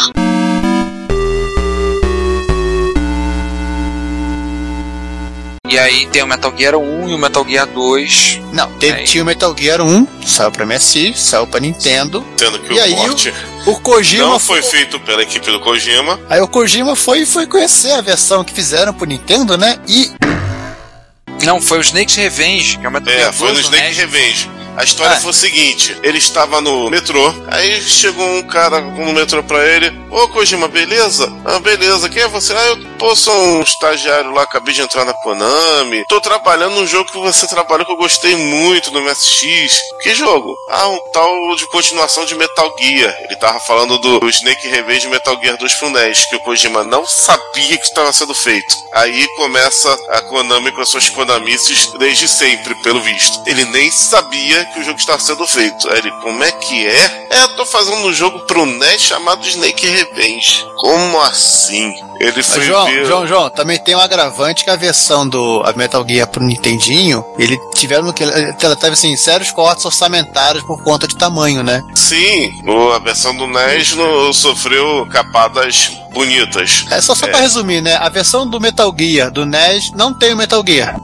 E aí tem o Metal Gear 1 e o Metal Gear 2. Não, teve, Aí. tinha o Metal Gear 1, saiu pra MSX, saiu pra Nintendo. Sendo que E o aí, porte O Kojima não foi feito pela equipe do Kojima. Aí o Kojima foi, foi conhecer a versão que fizeram pro Nintendo, né? E Não, foi o Snake's Revenge, que é o Metal É, Gear foi no 2 do Snake NES. Revenge. A história Ah. foi o seguinte: ele estava no metrô, aí chegou um cara no metrô pra ele: Ô Kojima, beleza? Ah, beleza, quem é você? Ah, eu pô, sou um estagiário lá, acabei de entrar na Konami. Tô trabalhando num jogo que você trabalhou que eu gostei muito no MSX. Que jogo? Ah, um tal de continuação de Metal Gear. Ele tava falando do Snake Revenge Metal Gear 2 pro NES, que o Kojima não sabia que estava sendo feito. Aí começa a Konami com as suas Konamices desde sempre, pelo visto. Ele nem sabia que o jogo estava sendo feito. Aí ele, como é que é? É, tô fazendo um jogo pro NES chamado Snake Revenge. Como assim? Ele Mas, foi João, ver... João, João, também tem um agravante que a versão do a Metal Gear pro Nintendinho, ele tiveram que ela teve assim sérios cortes orçamentários por conta de tamanho, né? Sim, a versão do NES no- sofreu capadas bonitas. É só só É. pra resumir, né? A versão do Metal Gear do NES não tem o Metal Gear.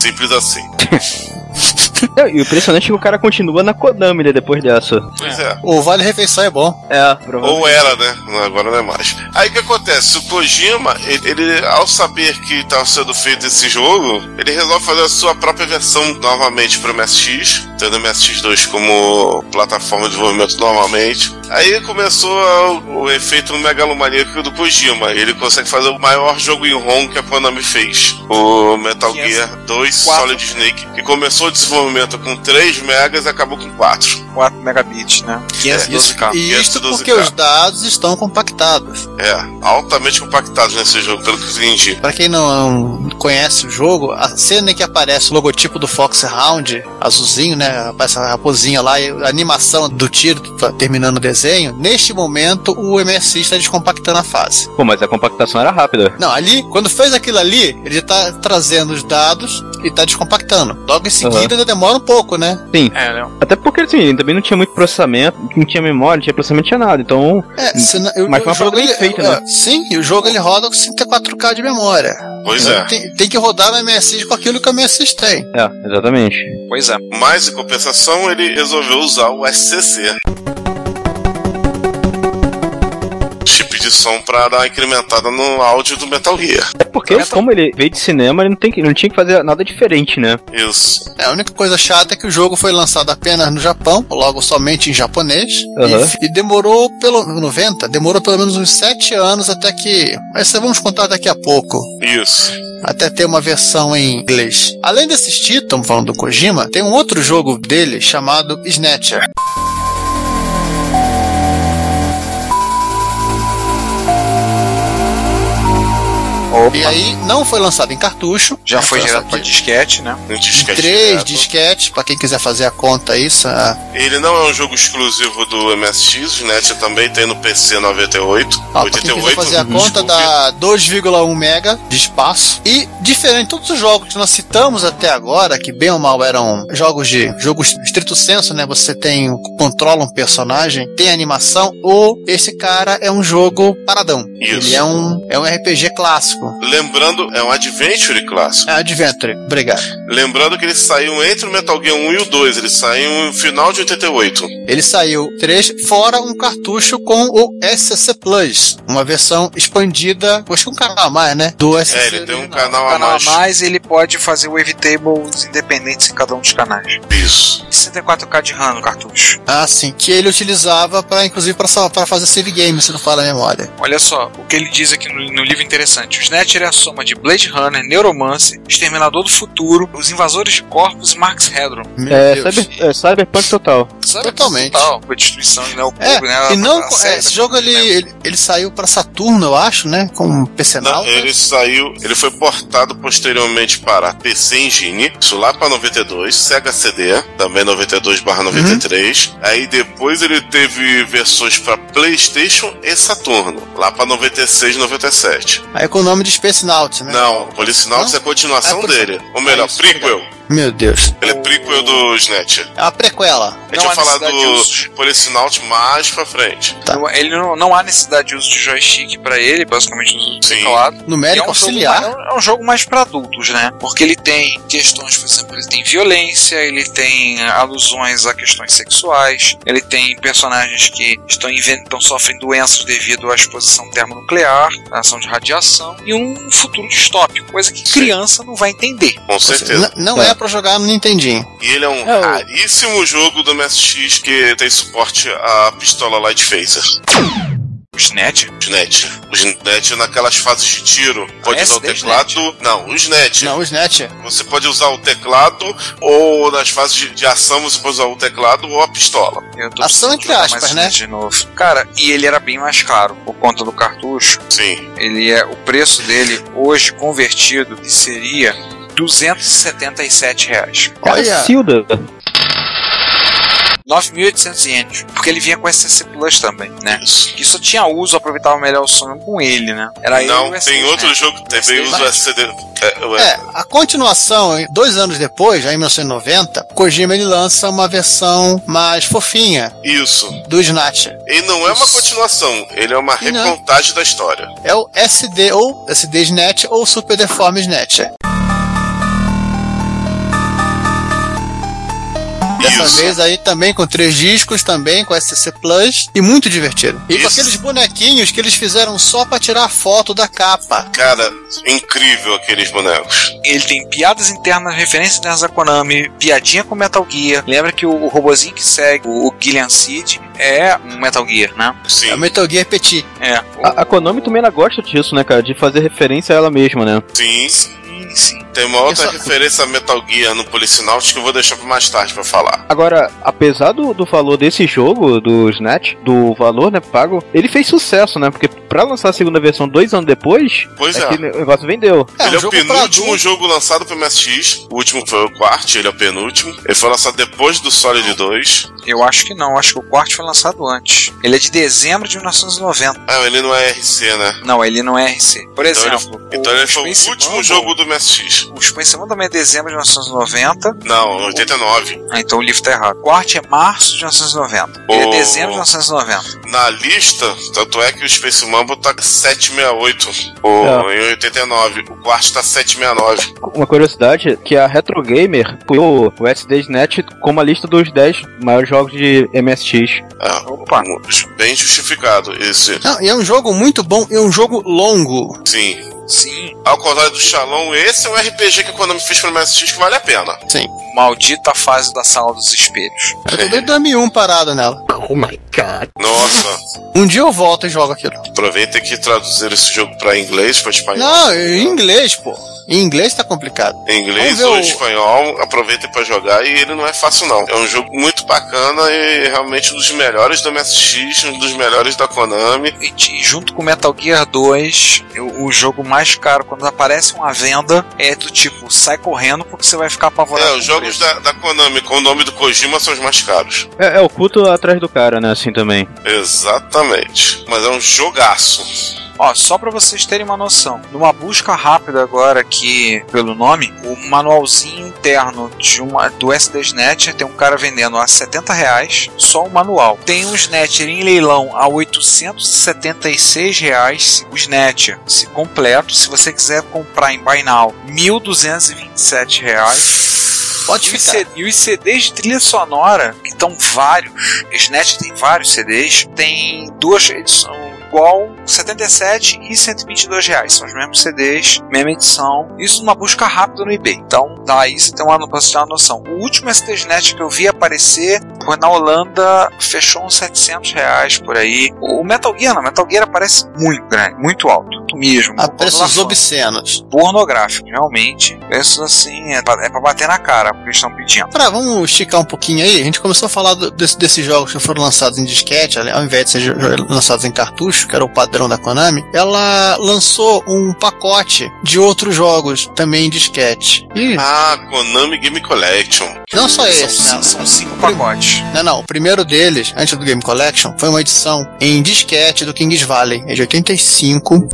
Simples assim. Não, E o impressionante é que o cara continua na Konami né, depois dessa. Pois é. O Vale Refeição é bom. É, provavelmente. Ou era, né? Não, Agora não é mais. Aí o que acontece? O Kojima, ele, ele, ao saber que estava sendo feito esse jogo, ele resolve fazer a sua própria versão novamente para o MSX, tendo o MSX2 como plataforma de desenvolvimento novamente. Aí começou a- o efeito megalomaníaco do Kojima. Ele consegue fazer o maior jogo em ROM que a Konami fez. O Metal 500. Gear 2 Quatro. Solid Snake, que começou o desenvolvimento com 3 megas acabou com 4. 4 megabits, né? 512K. E isto 512K. porque os dados estão compactados. É, altamente compactados nesse jogo, pelo que eu entendi. Pra quem não conhece o jogo, a cena em que aparece o logotipo do Fox Round, azulzinho, né? Aparece a raposinha lá e a animação do tiro tá terminando o desenho. Neste momento, o MSX está descompactando a fase. Pô, mas a compactação era rápida. Não, ali, quando fez aquilo ali, ele tá trazendo os dados e tá descompactando. Logo em seguida, ainda demora um pouco, né? Sim. É, né? Até porque, assim, também não tinha muito processamento, não tinha memória, não tinha processamento, não tinha nada. Então, É, senão- eu- Mas foi uma jogo ele, bem feita, né? é, Sim, e o jogo ele roda com 54K de memória. Pois é. Tem, tem que rodar no MSX com aquilo que o MSX tem. é, exatamente. Pois é. Mas, em compensação, ele resolveu usar o SCC. Som pra dar uma incrementada no áudio do Metal Gear. É porque, como ele veio de cinema, ele não, tem que, não tinha que fazer nada diferente, né? Isso. É, a única coisa chata é que o jogo foi lançado apenas no Japão, logo somente em japonês, Aham. e, e demorou pelo 90, demorou pelo menos uns 7 anos até que. Mas isso vamos contar daqui a pouco. Isso. Até ter uma versão em inglês. Além desses títulos, estamos falando do Kojima, tem um outro jogo dele chamado Snatcher. E aí não foi lançado em cartucho. Já né, foi direto pra de- disquete, né? Um em disquete três direto. disquetes, pra quem quiser fazer a conta isso. ah, Ele não é um jogo exclusivo do MSX, o NET também tem no PC 98. Ó, pra quem quiser 88. fazer a conta, desculpe. dá 2,1 mega de espaço. E, diferente de todos os jogos que nós citamos até agora, que bem ou mal eram jogos de jogos estrito senso, né? Você tem controla um personagem, tem animação, ou esse cara é um jogo paradão. Isso. Ele é um, é um RPG clássico. Lembrando, é um Adventure clássico. É Adventure, obrigado. Lembrando que eles saíram entre o Metal Gear 1 e o 2, eles saíram no final de 88. Ele saiu três, fora um cartucho com o SCC Plus, uma versão expandida, acho que um canal a mais, né? Do SCC. É, ele tem um canal a canal a mais. mais, ele pode fazer wavetables independentes em cada um dos canais. Isso. 64K de RAM no cartucho. Ah, sim, que ele utilizava para inclusive para fazer save game, se não fala a memória. Olha só, o que ele diz aqui no, no livro interessante. O Snatcher é a soma de Blade Runner, Neuromancer, Exterminador do Futuro, Os Invasores de Corpos e Max Headroom. Meu É, cyber, é Cyberpunk total. Sabe? Totalmente. Total, com a destruição de É, né? e não, A é, série esse jogo ele, né? ele, ele saiu para Saturno, eu acho, né? Com um PC Não, Nauta. ele saiu, ele foi portado posteriormente para PC Engine, isso lá para 92, Sega CD, também 92/93. Aí depois ele teve versões para PlayStation e Saturno, lá para 96, 97. Aí com o nome de Space Naut, né? Não, Policinauts Não? é a continuação é dele. Ou melhor, Ah, isso, prequel. Meu Deus. Ele é prequel do Snatcher. É uma prequela. A gente Não vai falar do uso. Policinauts mais pra frente. Tá. Não- Ele não, não há necessidade de uso de joystick pra ele, basicamente uso do Sim. teclado. Numérico é um, jogo, auxiliar. mais- é um jogo mais pra adultos, né? Porque ele tem questões, por exemplo, ele tem violência, ele tem alusões a questões sexuais, ele tem personagens que estão, estão sofrem doenças devido à exposição termonuclear, à ação de radiação, e um futuro distópico, coisa que criança não vai entender. Com certeza. N- não é, pra jogar no Nintendinho. E ele é um É, o- raríssimo jogo do MSX que tem suporte à pistola Light Phaser. O Snatch, O SNET. O SNET naquelas fases de tiro. Pode Ah, usar o teclado. Não, o SNET. Não, o Snatcher. Você pode usar o teclado, ou nas fases de, de ação você pode usar o teclado ou a pistola. eu tô Ação entre aspas, mais né? Snatch De novo. Cara, e ele era bem mais caro por conta do cartucho. Sim. Ele é o preço dele hoje convertido seria 277 reais. Olha, Silda. 9.800 ienes. Porque ele vinha com SCC Plus também, né? Isso. Que só tinha uso, aproveitava melhor o som com ele, né? Era ele Não, e o tem outro né? jogo que também usa o SCD. É, o- É, a continuação, dois anos depois, já em 1990, Kojima ele lança uma versão mais fofinha Isso. do Snatcher. E não é uma continuação, ele é uma recontagem da história. É o SD ou SD Snatcher ou Super Deforme Snatcher. Dessa Isso. vez aí também com três discos, também com SCC Plus e muito divertido. E com Isso. aqueles bonequinhos que eles fizeram só pra tirar foto da capa. Cara, incrível aqueles bonecos. Ele tem piadas internas, referências internas da Konami, piadinha com Metal Gear. Lembra que o, o robozinho que segue, o, o Gillian Seed, é um Metal Gear, né? Sim. É o Metal Gear Petit. É. A, a Konami também ela gosta disso, né, cara? De fazer referência a ela mesma, né? Sim. Sim, sim. Tem uma outra só- referência a Metal Gear no Policinauts que eu vou deixar pra mais tarde pra falar. Agora, apesar do, do valor desse jogo, do Snatch, do valor, né, pago, ele fez sucesso, né? Porque pra lançar a segunda versão dois anos depois, Pois é. é que o negócio vendeu. É, ele é o penúltimo jogo lançado pro MSX. O último foi o quarto, ele é o penúltimo. Ele foi lançado depois do Solid 2. Eu acho que não, acho que o quarto foi lançado antes. Ele é de dezembro de 1990. Ah, ele não é RC, né? Não, ele não é RC. Por Então ele, exemplo, então ele foi Space o último jogo do MSX. O Space Mumble também é dezembro de 1990. Não, 89. Ah, então o livro tá errado. O Quart é março de 1990. Ele é O- dezembro de 1990. Na lista, tanto é que o Space Mumble tá 768 o, em 89. O quarto tá 769. Uma curiosidade é que a Retro Gamer pôs o SDNet como a lista dos 10 maiores jogos de MSX. Ah, Opa. Bem justificado esse. Não, e é um jogo muito bom e é um jogo longo. Sim. Sim, Ao contrário do Shalom, esse é um RPG que a Konami fez pro MSX que vale a pena. Sim. maldita fase da sala dos espelhos. Eu tô desde 2001 parado nela. Nossa, Um dia eu volto e jogo aquilo. aproveita que traduzir esse jogo pra inglês, pra espanhol. Não, em inglês, pô. Em inglês tá complicado. Em inglês ou o- espanhol, aproveita pra jogar e ele não é fácil não. É um jogo muito bacana e realmente um dos melhores do MSX, um dos melhores da Konami. E, junto com Metal Gear 2, eu- o jogo mais caro, quando aparece uma venda, é do tipo, sai correndo porque você vai ficar apavorado. É, os o jogos da, da Konami com o nome do Kojima são os mais caros. É, é o culto atrás do cara, né? Assim também. Exatamente. Mas é um jogaço. Ó, só pra vocês terem uma noção, numa busca rápida agora aqui pelo nome, o manualzinho interno de uma, do SDSnet tem um cara vendendo a 70 reais só o manual. Tem um Snatcher em leilão a 876 reais o Snatcher se completo. Se você quiser comprar em Buy Now, 1.227 reais. Pode E os ficar. E os CDs de trilha sonora, que estão vários, Snatch tem vários CDs, tem duas edições igual 77 e 122 reais. São os mesmos CDs, mesma edição. Isso numa busca rápida no eBay. Então, daí você tem uma, você ter uma noção. O último SDSnet que eu vi aparecer foi na Holanda, fechou uns 700 reais por aí. O Metal Gear, não, Metal Gear aparece muito grande, muito alto. Mesmo. A preços obscenos. pornográfico, realmente. Preços assim, é pra, é pra bater na cara, porque eles estão pedindo. Pra, vamos esticar um pouquinho aí. A gente começou a falar do- desse- desses jogos que foram lançados em disquete, ao invés de ser lançados em cartucho, que era o padrão da Konami. Ela lançou um pacote de outros jogos também em disquete. E Ah, Konami Game Collection. não só São, esse, cinco, são cinco pacotes. Não, não. O primeiro deles, antes do Game Collection, foi uma edição em disquete do Kings Valley, é de 85.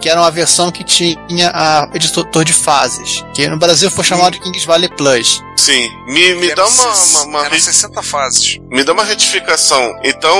Que era uma versão que tinha a editor de fases, que no Brasil foi chamado de Kings Valley Plus. Sim. Me, me dá uma, uma, uma eram re- 60 fases. me dá uma retificação. Então,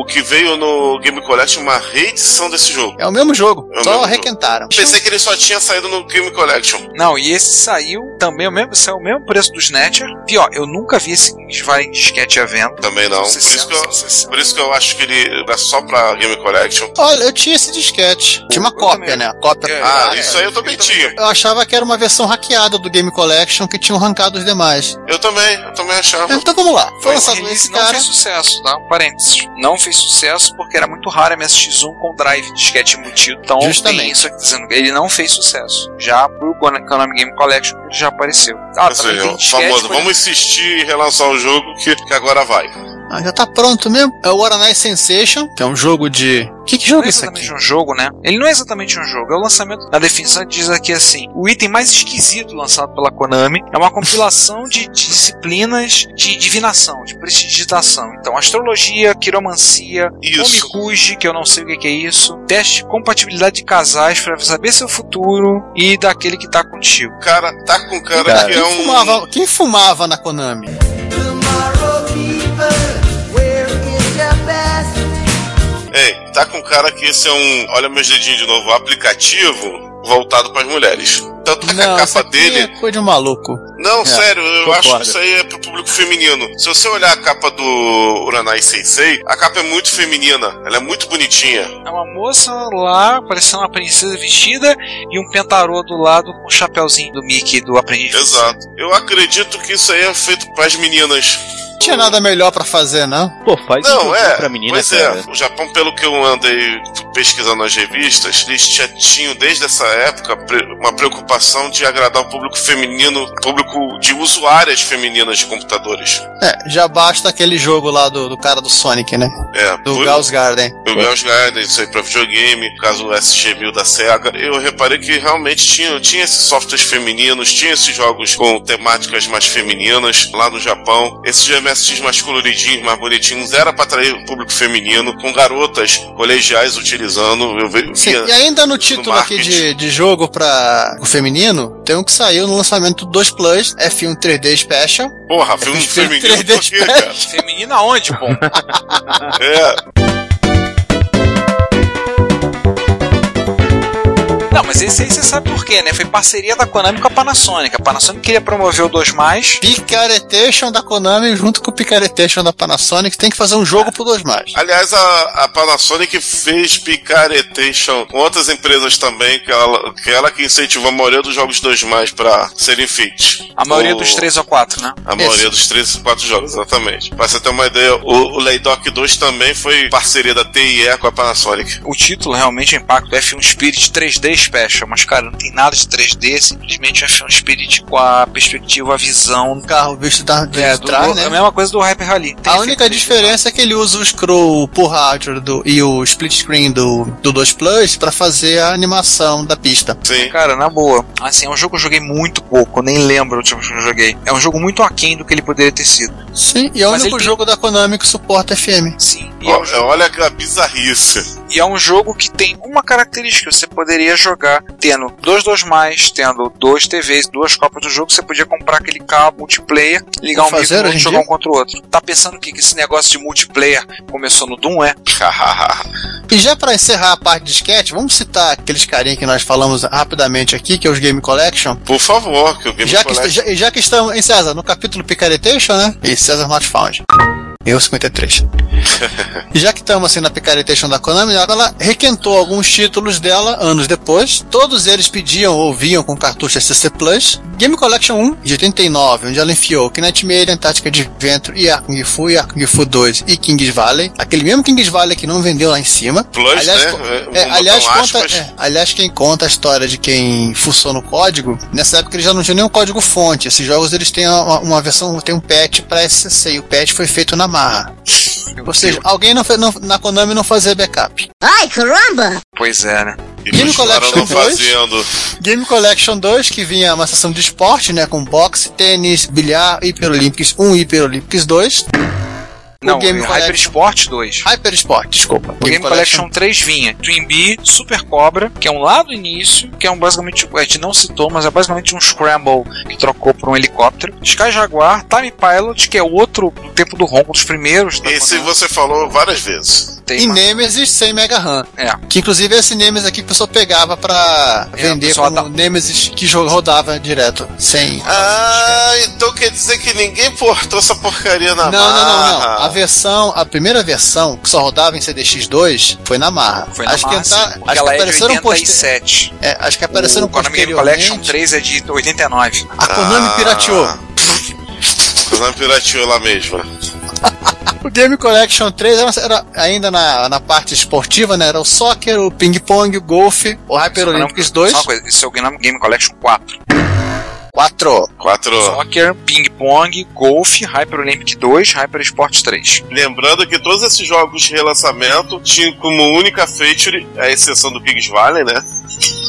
o que veio no Game Collection é uma reedição desse jogo. É o mesmo jogo, É o só mesmo requentaram. Pensei que ele só tinha saído no Game Collection. Não, e esse saiu também o mesmo, saiu o mesmo preço do Snatcher. Pior, eu nunca vi esse Vai em disquete à venda. Também não. Por São isso, que 60, eu, 60. por isso que eu acho que ele era só pra Game Collection. Olha, eu tinha esse disquete. Tinha uma Eu cópia, também. né? A cópia. É, Ah, é, isso aí eu também tinha. Eu achava que era uma versão hackeada do Game Collection que tinham arrancado os demais. Eu também, eu também achava. Então vamos lá. Foi lançado esse não cara. fez sucesso, tá? Parênteses. Não fez sucesso porque era muito raro MSX1 com drive disquete embutido. Então Justamente. tem isso aqui dizendo que ele não fez sucesso. Já pro Kon- Konami Game Collection ele já apareceu. Ah, também seja, famoso, vamos insistir e relançar o jogo que, que agora vai. Ah, já tá pronto mesmo. É o Oranai Sensation, que é um jogo de. Que, que Não jogo é é isso exatamente aqui? um jogo, né? Ele não é exatamente um jogo, é o lançamento. Na definição diz aqui assim: o item mais esquisito lançado pela Konami é uma compilação de disciplinas de divinação, de prestidigitação. Então, astrologia, quiromancia. Omikuji, que eu não sei o que é isso, teste de compatibilidade de casais para saber seu futuro e daquele que tá contigo. O cara tá com cara, Cara, que Quem, é um. fumava, quem fumava na Konami? Tá com cara que esse é um. Olha meus dedinhos de novo, aplicativo voltado pras mulheres. Tanto que Não, a capa dele. é coisa de maluco. Não, sério, eu concordo. acho que isso aí é pro público feminino. Se você olhar a capa do Uranai Sensei, a capa é muito feminina, ela é muito bonitinha. É uma moça lá, parecendo uma princesa vestida, e um pentarô do lado com o chapéuzinho do Mickey do aprendiz. Exato. Eu acredito que isso aí é feito pras meninas. Não tinha nada melhor pra fazer, não? Pô, faz um Não, é. pra menina, pois cara. é. O Japão, pelo que eu andei pesquisando nas revistas, eles já tinham desde essa época uma preocupação de agradar o público feminino, público de usuárias femininas de computadores. É, já basta aquele jogo lá do, do cara do Sonic, né? É, Do por- Gauss Garden. O Gauss Garden, isso aí pra videogame, caso o SG-1000 da SEGA. Eu reparei que realmente tinha, tinha esses softwares femininos, tinha esses jogos com temáticas mais femininas lá no Japão. Esses MSX mais coloridinhos, mais bonitinhos, era pra atrair o público feminino, com garotas colegiais utilizando. Eu ve- Sim, via. e ainda no título aqui marketing. de, de jogo pra o feminino, tem um que saiu no lançamento do 2 Plus, F1 3D Special. Porra, filme Filme feminino 3D por quê, cara? Feminina aonde, pô? É, mas esse aí você sabe por quê, né? Foi parceria da Konami com a Panasonic. A Panasonic queria promover o 2 mais. Picaretation da Konami junto com o Picaretation da Panasonic tem que fazer um jogo pro 2 mais. Aliás, a, a Panasonic fez picaretation com outras empresas também, que ela, que ela que incentivou a maioria dos jogos 2 mais pra serem feitos. A maioria O- dos 3 ou 4, né? A maioria dos 3 e 4 jogos, exatamente. Pra você ter uma ideia, o, o Laydock 2 também foi parceria da TIE com a Panasonic. O título realmente é impacto F1 Spirit 3D Special, mas cara, não tem nada de 3D, é simplesmente F1 Spirit com a perspectiva, a visão. O carro visto da, de É, do, trás, do- né? a mesma coisa do Hyper Rally. Tem A única 3D. diferença é que ele usa o scroll por rádio do, e o split screen do, do 2 Plus pra fazer a animação da pista. Sim. Cara, na boa. Assim, é um jogo que eu joguei muito pouco, nem lembro o último jogo que eu joguei. É um jogo muito aquém do que ele poderia ter sido. Sim, e é o Mas único tem- jogo da Konami que suporta FM. Sim. E é, um jogo, Olha aquela bizarrice. e é um jogo que tem uma característica. Você poderia jogar tendo dois, dois mais, tendo dois TVs, duas copas do jogo. Você podia comprar aquele cabo multiplayer, ligar um Fazer micro em jogar um contra o outro. Tá pensando o que que esse negócio de multiplayer começou no Doom, é? E já pra encerrar a parte de sketch, vamos citar aqueles carinha que nós falamos rapidamente aqui, que é os Game Collection. Por favor, que o Game Já que, Collection- já, já que estamos, em César, no capítulo Picaretation, né? E César Not Found. Eu 53. e já que estamos assim na Picaretation da Konami, ela requentou alguns títulos dela anos depois. Todos eles pediam ou vinham com cartucho SCC Plus. Game Collection 1, de 89, onde ela enfiou Kinect Maiden, Tática de Adventure, e Kung Fu, e Kung Fu 2 e Kings Valley. Aquele mesmo Kings Valley que não vendeu lá em cima. Plus, aliás, né? É, é, aliás, conta, é, aliás, quem conta a história de quem fuçou no código, nessa época eles já não tinham nenhum código fonte. Esses jogos eles têm uma, uma versão, tem um patch para SCC e o patch foi feito na marra. Ou seja, alguém não, não- na Konami não fazia backup. Ai, caramba! Pois é, né? E Game Collection não 2. fazendo. Game Collection 2, que vinha uma seção de esporte, né, com boxe, tênis, bilhar, Hyper Olympics 1 e Hyper Olympics 2. Não, Game Hyper Collection- Sport 2. Hyper Sport, desculpa. O Game Collection 3 vinha Twin Bee, Super Cobra, que é um lá do início, que é um basicamente, a gente não citou, mas é basicamente um Scramble que trocou por um helicóptero. Sky Jaguar, Time Pilot, que é outro do tempo do ronco dos primeiros. da Esse você falou várias vezes. Tem E uma- Nemesis sem Mega RAM. É. Que inclusive esse Nemesis aqui que o pessoal pegava pra É, vender como tá- Nemesis que rodava direto, sem. Ah, então quer dizer que ninguém portou essa porcaria na Não, não, não, não. marra. A versão, a primeira versão que só rodava em CDX2 foi na marra. Foi na acho massa, que, tá, porque acho que é de apareceram poster... 87. é, acho que apareceram o Konami Game Collection posteriormente. 3 é de 89. A Konami Ah. pirateou. Konami pirateou lá mesmo. O Game Collection 3 era, era ainda na, na parte esportiva, né? Era o soccer, o ping-pong, o golfe, o Hyper Olympics 2. Só uma coisa, esse é o Game Game Collection 4. 4. Quatro. Soccer, Ping Pong, Golf, Hyper Olympic 2, Hyper Sports 3. Lembrando que todos esses jogos de relançamento tinham como única feature, a exceção do Pigs Valley, né?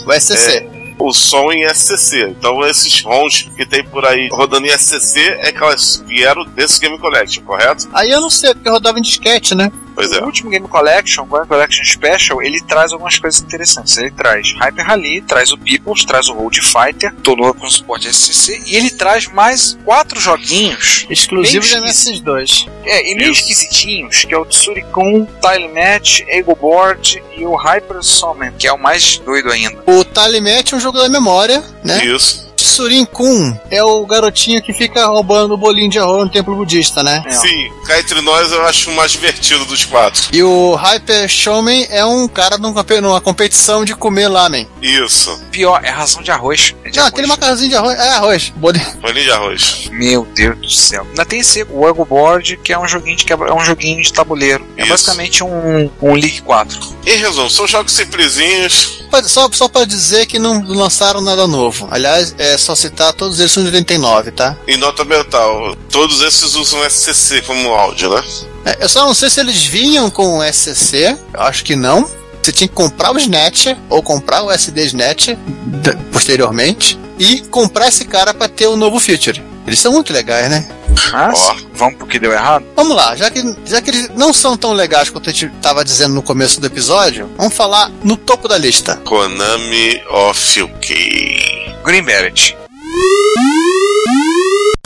O SCC. O som em SCC. Então esses ROMs que tem por aí rodando em SCC é que elas vieram desse Game Collection, correto? Aí eu não sei, porque rodava em disquete, né? Pois é. O último Game Collection, o Game Collection Special, ele traz algumas coisas interessantes. Ele traz Hyper Rally, traz o Peoples, traz o Road Fighter, todo com suporte SCC, e ele traz mais quatro joguinhos Exclusivo Meio de MSX2. É, e meio esquisitinhos, que é o Tsurikun, Tile Match, Ego Board e o Hyper Summon, que é o mais doido ainda. O Talimet é um jogo da memória, né? Isso. Tsurin Kun é o garotinho que fica roubando o bolinho de arroz no templo budista, né? É. Sim, cá entre nós eu acho o mais divertido dos quatro. E o Hyper Showman é um cara num campe- numa competição de comer lamen. Isso. Pior, é ração de arroz. É de Não, arroz. aquele macarrãozinho de arroz. É arroz. Bolinho. Bolinho de arroz. Meu Deus do céu. Ainda tem esse, o Ego Board, que é um joguinho de quebra, é um joguinho de tabuleiro. É Isso. basicamente um, um League 4. Em resumo, são jogos simplesinhos. Só, só pra dizer que não lançaram nada novo. Aliás, é só citar, todos eles são de 89, tá? Em nota mental, todos esses usam SCC como áudio, né? É, eu só não sei se eles vinham com o SCC. Eu acho que não. Você tinha que comprar o SNET ou comprar o SD SNET d- posteriormente e comprar esse cara pra ter o novo feature. Eles são muito legais, né? Mas, Ó. vamos pro que deu errado? Vamos lá, já que, já que eles não são tão legais quanto a gente estava dizendo no começo do episódio, vamos falar no topo da lista. Konami of UK. Green Beret.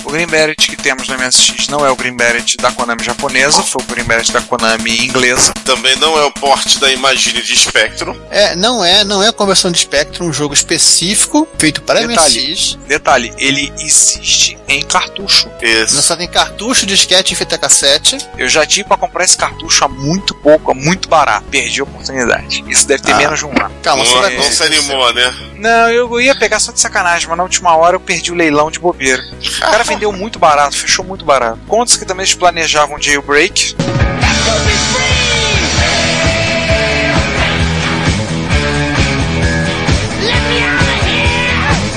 O Green Beret que temos no MSX não é o Green Beret da Konami japonesa, foi o Green Beret da Konami inglesa. Também não é o porte da Imagine de Spectrum. É, não é, não é a conversão de Spectrum, um jogo específico feito para Detalhe. MSX, Detalhe, ele existe em cartucho. Esse. lançado em cartucho, disquete e fita cassete. Eu já tive pra comprar esse cartucho há muito pouco, há muito barato. Perdi a oportunidade. Isso deve ter Ah. menos de um ano. Calma, não, vai não se animou, né? Não, eu ia pegar só de sacanagem, mas na última hora eu perdi o leilão de bobeira. O cara vendeu muito barato, fechou muito barato. Contas que também eles planejavam jailbreak.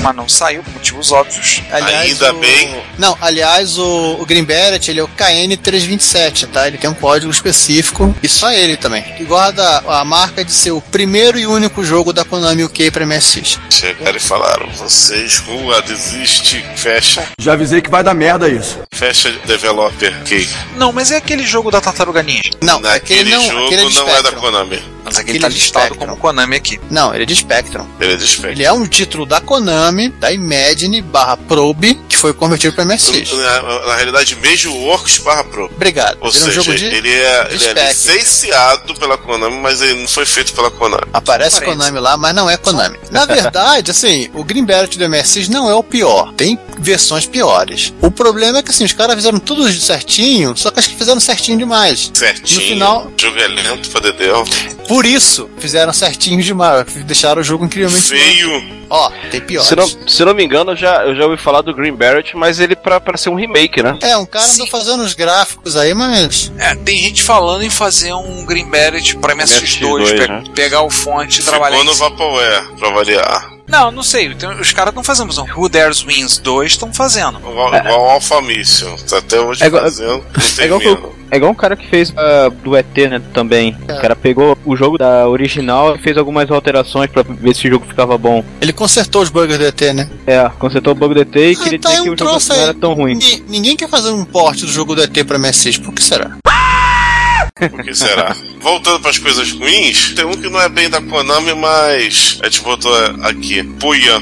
Mas não saiu por motivos óbvios. Ainda o- bem. Não, aliás, o, o Green Beret, ele é o KN327, tá? Ele tem um código específico e só ele também. Que guarda a marca de ser o primeiro e único jogo da Konami UK pra MSX. Chegaram e falaram: vocês, rua, desiste, fecha, Já avisei que vai dar merda isso. fecha developer. Ok. Não, mas é aquele jogo da Tartaruga Ninja. Não, Naquele aquele não, jogo aquele é não é da. Konami. Mas aquele Aquele tá listado Spectrum. como Konami aqui. Não, ele é de Spectrum. Ele é de Spectrum. Ele é um título da Konami, da Imagine barra Probe, que foi convertido pra MSX. Na, na realidade, Major Works barra Pro. Obrigado. Ou ele é um seja, jogo de. ele é, de ele é licenciado pela Konami, mas ele não foi feito pela Konami. Aparece. Konami lá, mas não é Konami. Na verdade, assim, o Green Beret do MSX não é o pior. Tem versões piores. O problema é que, assim, os caras fizeram tudo certinho, só que acho que fizeram certinho demais. Certinho. No final- O jogo é lento pra. Por isso, fizeram certinho demais. Deixaram o jogo incrivelmente Feio. Ó, tem piores. Se não, se não me engano, eu já, eu já ouvi falar do Green Beret, mas ele pra, pra ser um remake, né? É, um cara Sim. andou fazendo os gráficos aí, mas. É, tem gente falando em fazer um Green Beret pra MSX2, MSX2, pe- né? pegar o fonte e trabalhar Ficou no. Vaporware, pra variar. Não, não sei. os caras estão fazendo. mas Who Dares Wins 2 estão fazendo. Igual, igual o Alpha Mission. Tá até hoje É igual- fazendo. É igual, que- é igual um cara que fez ah, do ET, né, também. O cara pegou o jogo da original e fez algumas alterações pra ver se o jogo ficava bom. Ele consertou os bugs do ET, né? É, consertou o bug do ET e Ah, queria tá dizer aí que um o jogo não era tão ruim. Ninguém, ninguém quer fazer um port do jogo do ET pra MSX, por que será? O que será? Voltando pras coisas ruins, tem um que não é bem da Konami, mas a gente botou aqui. Puyan.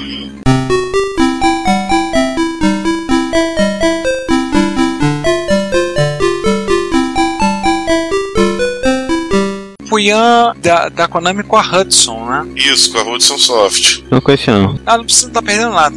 Puyan da, da Konami com a Hudson, né? Isso, com a Hudson Soft. Não conhecia não. Ah, não precisa estar perdendo nada.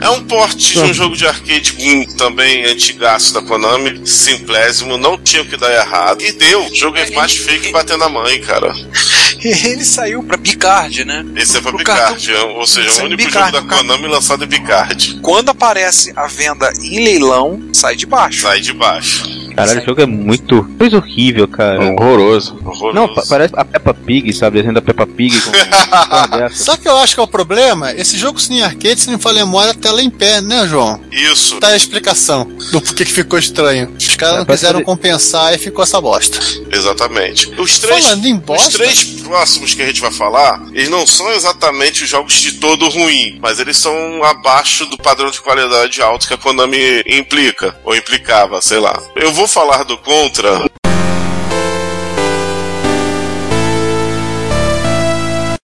É um port de um jogo de arcade também antigaço da Konami, simplésimo, não tinha o que dar errado. E deu. O jogo é mais feio que bater na mãe, cara. Ele saiu pra Picard, né? Esse é pra Pro Picard, ou seja, Esse o é único Picard, jogo da. Konami lançado em Picard. Quando aparece a venda em leilão, sai de baixo. Sai de baixo. Caralho, o jogo é muito. Coisa horrível, cara. Horroroso. Horroroso. Não, parece a Peppa Pig, sabe? Desenho da Peppa Pig com. Só que eu acho que é o problema, esse jogo sem arcade, se não for memória, a tela em pé, né, João? Isso. Tá a explicação do porquê que ficou estranho. Os caras É, não quiseram fazer- compensar e ficou essa bosta. Exatamente. Os três, Falando em bosta- os três próximos que a gente vai falar, eles não são exatamente os jogos de todo ruim, mas eles são abaixo do padrão de qualidade alto que a Konami implica, ou implicava, sei lá. Eu vou falar do Contra.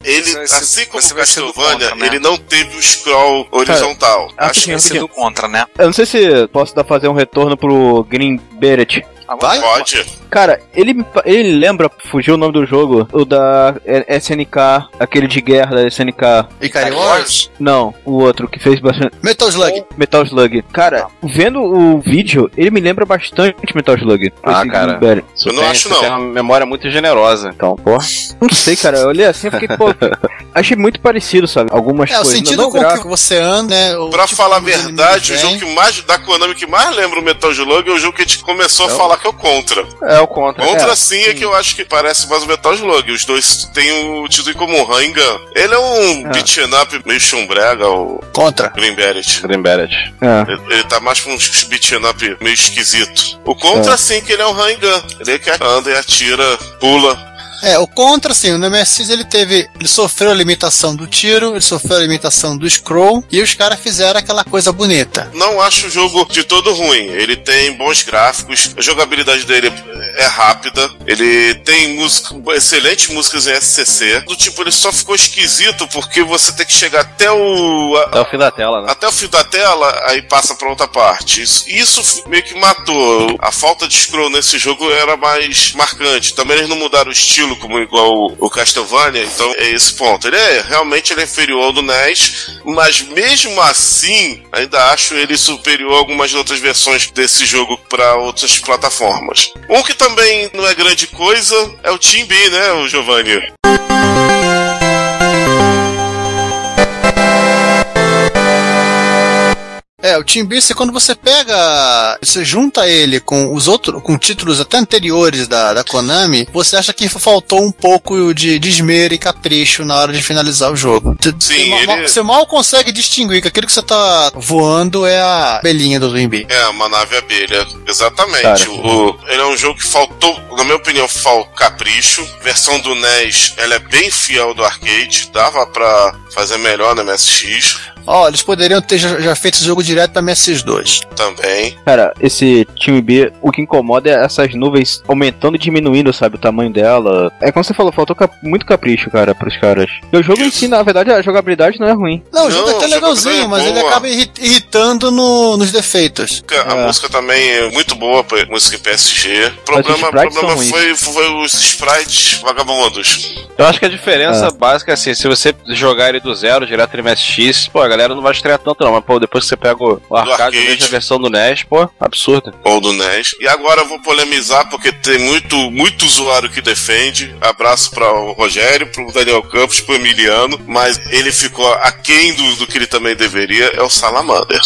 Ele, Você assim como o Castlevania, Contra, né? ele não teve o scroll horizontal. Ah, Acho que Esse rapidinho. do contra, né? Eu não sei se posso dar fazer um retorno pro Green Beret. Vai? pode. Cara, ele, ele lembra, fugiu o nome do jogo, o da SNK, aquele de guerra da SNK. Ikari Wars? Não, o outro que fez bastante. Metal Slug. Metal Slug. Cara, vendo o vídeo, ele me lembra bastante Metal Slug. Ah, cara. Eu não tem, acho, não. tem uma memória muito generosa. Então, pô. Não sei, cara. Eu olhei assim e fiquei, pô. achei muito parecido, sabe? Algumas É, o coisas. sentido não com que gráfico. você anda, né? o Pra tipo falar a verdade, o jogo que mais da Konami que mais lembra o Metal Slug é o jogo que a gente começou a falar que é o Contra. É o contra. Contra É, sim é que eu acho que parece mais o Metal Slug. Os dois têm o título em comum, Raingan. Ele é um É. beat'em up meio chumbrega, o Contra. Green Beret. Green Beret. É. Ele, ele tá mais pra uns beat'em up meio esquisito. O Contra É. sim que ele é um Raingan. Ele é que anda e atira, pula. É, o Contra, assim, o MSX ele teve. Ele sofreu a limitação do tiro, ele sofreu a limitação do scroll, e os caras fizeram aquela coisa bonita. Não acho o jogo de todo ruim. Ele tem bons gráficos, a jogabilidade dele é rápida, ele tem música, excelentes músicas em SCC. Do tipo, ele só ficou esquisito porque você tem que chegar até o. a- Até o fim da tela, né? até o fio da tela, aí passa pra outra parte. Isso, isso meio que matou. A falta de scroll nesse jogo era mais marcante. Também eles não mudaram o estilo como igual o, o Castlevania, então é esse ponto. Ele é realmente ele é inferior ao do NES, mas mesmo assim, ainda acho ele superior a algumas outras versões desse jogo para outras plataformas. Um que também não é grande coisa é o Team B, né, o Giovanni? É, É, o Team Beast, quando você pega, você junta ele com os outros, com títulos até anteriores da, da Konami, você acha que faltou um pouco de, de esmero e capricho na hora de finalizar o jogo. Você- Sim, você, mal, ele- você mal consegue distinguir que aquilo que você tá voando é a belinha do Twin Bee. É, uma nave abelha. Exatamente. Cara. O, ele é um jogo que faltou, na minha opinião, faltou capricho. Versão do NES, ela é bem fiel do arcade. Dava pra fazer melhor no MSX Ó, eles poderiam ter já, já feito esse jogo direto pra MSX2. também. Cara, esse time B, o que incomoda é essas nuvens aumentando e diminuindo, sabe, o tamanho dela. É como você falou, faltou cap- muito capricho, cara, pros caras. E o jogo em si, na verdade, a jogabilidade não é ruim. Não, o jogo é até legalzinho, é mas ele acaba irri- irritando no- nos defeitos. A É. música também é muito boa, música em PSG. O problema, sprites problema foi, foi os sprites vagabundos. Eu acho que a diferença básica é assim, se você jogar ele do zero, direto no MSX, pô, a galera não vai estrear tanto não, mas pô, depois que você pega o, o arcade, arcade. a versão do NES, pô, absurda. Ou do NES. E agora eu vou polemizar porque tem muito, muito usuário que defende. Abraço para o Rogério, pro Daniel Campos, pro Emiliano. Mas ele ficou aquém do, do que ele também deveria, é o Salamander.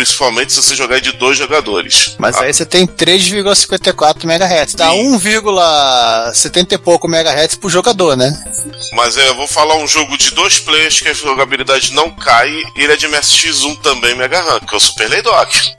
Principalmente se você jogar de dois jogadores. Mas Ah, aí você tem 3,54 MHz. Dá Sim. 1,70 e pouco MHz pro jogador, né? Mas é, eu vou falar um jogo de dois players que a jogabilidade não cai. E ele é de MSX1 também, Mega RAM, que é o Super Laydock.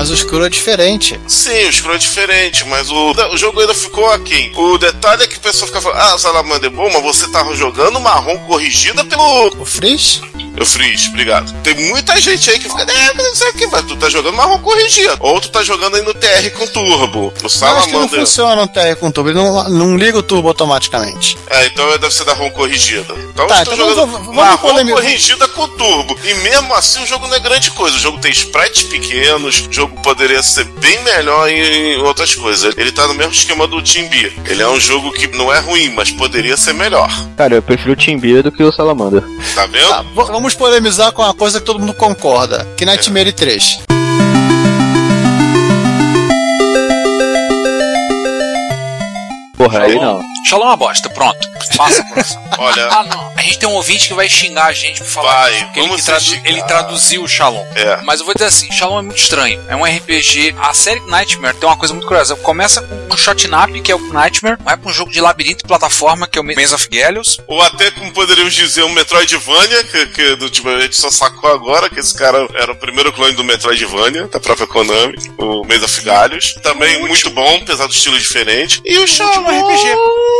Mas o escuro é diferente. Sim, o scroll é diferente, mas o, o jogo ainda ficou aquém. O detalhe é que o pessoal fica falando, ah, Salamander é bom, mas você tava jogando marrom corrigida pelo. O Freeze? Eu Frizz, obrigado. Tem muita gente aí que fica, é, mas não sei o que, mas tu tá jogando marrom corrigido. Ou tu tá jogando aí no TR com turbo. No Eu acho que não Salamander. funciona o TR com turbo. Ele não, não liga o turbo automaticamente. É, então deve ser da ROM corrigida. Então Tá, eu então jogando vamos- vamos polemi- corrigida com turbo. E mesmo assim o jogo não é grande coisa. O jogo tem sprites pequenos, o jogo poderia ser bem melhor em outras coisas. Ele tá no mesmo esquema do Team B. Ele é um jogo que não é ruim, mas poderia ser melhor. Cara, eu prefiro o Team B do que o Salamander. Tá vendo? Tá, vamos polemizar com uma coisa que todo mundo concorda. Que Nightmare 3. Porra, aí não. Shalom é uma bosta, pronto. Faça a coração. Olha, Ah, não. A gente tem um ouvinte que vai xingar a gente por falar Vai, disso, porque ele, tradu- ele traduziu o Shalom. É. Mas eu vou dizer assim, Shalom é muito estranho. É um RPG. A série Nightmare tem uma coisa muito curiosa. Começa com um shotnap, que é o Nightmare, vai pra um jogo de labirinto e plataforma, que é o Maze of Gallows. ou até como poderíamos dizer, um Metroidvania, que, que do, tipo, a gente só sacou agora que esse cara era o primeiro clone do Metroidvania, da própria Konami, o Maze of Galhos. Também muito bom, apesar do estilo diferente. E o Shalom RPG.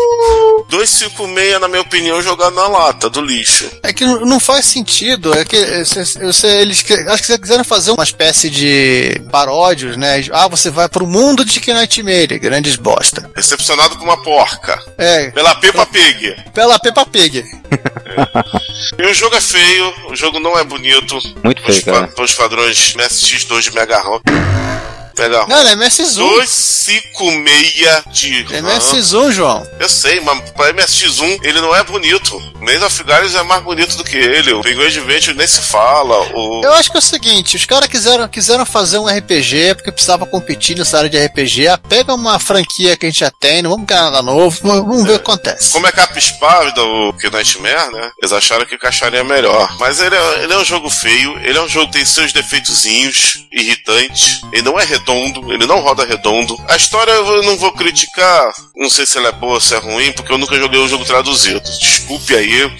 256, na minha opinião, jogado na lata do lixo. É que não faz sentido. É que é, se eles acho que eles quiseram fazer uma espécie de paródios, né? Ah, você vai pro mundo de que Nightmare, grandes bosta. Recepcionado por uma porca. É, Pela Peppa Pig. pela Peppa Pig. E o jogo é feio, o jogo não é bonito. Muito Os, feio, cara. pa- os padrões MSX2 de Mega ROM. ROM. Não, é MS1. 256 de É RAM. MS1, João. Eu sei, mas pra MSX1 ele não é bonito. Maze of Galhos é mais bonito do que ele. O Penguin Adventure nem se fala. O... Eu acho que é o seguinte, os caras quiseram, quiseram fazer um RPG porque precisava competir nessa área de RPG. Ah, pega uma franquia que a gente já tem, não vamos criar nada novo, vamos ver o que acontece. Como é capa espávida, o que Nightmare, né? Eles acharam que encaixaria melhor. Mas ele é, ele é um jogo feio, ele é um jogo que tem seus defeitozinhos, irritantes. Ele não é redondo, ele não roda redondo. A história eu não vou criticar, não sei se ela é boa ou se é ruim, porque eu nunca joguei o jogo traduzido. Desculpe aí,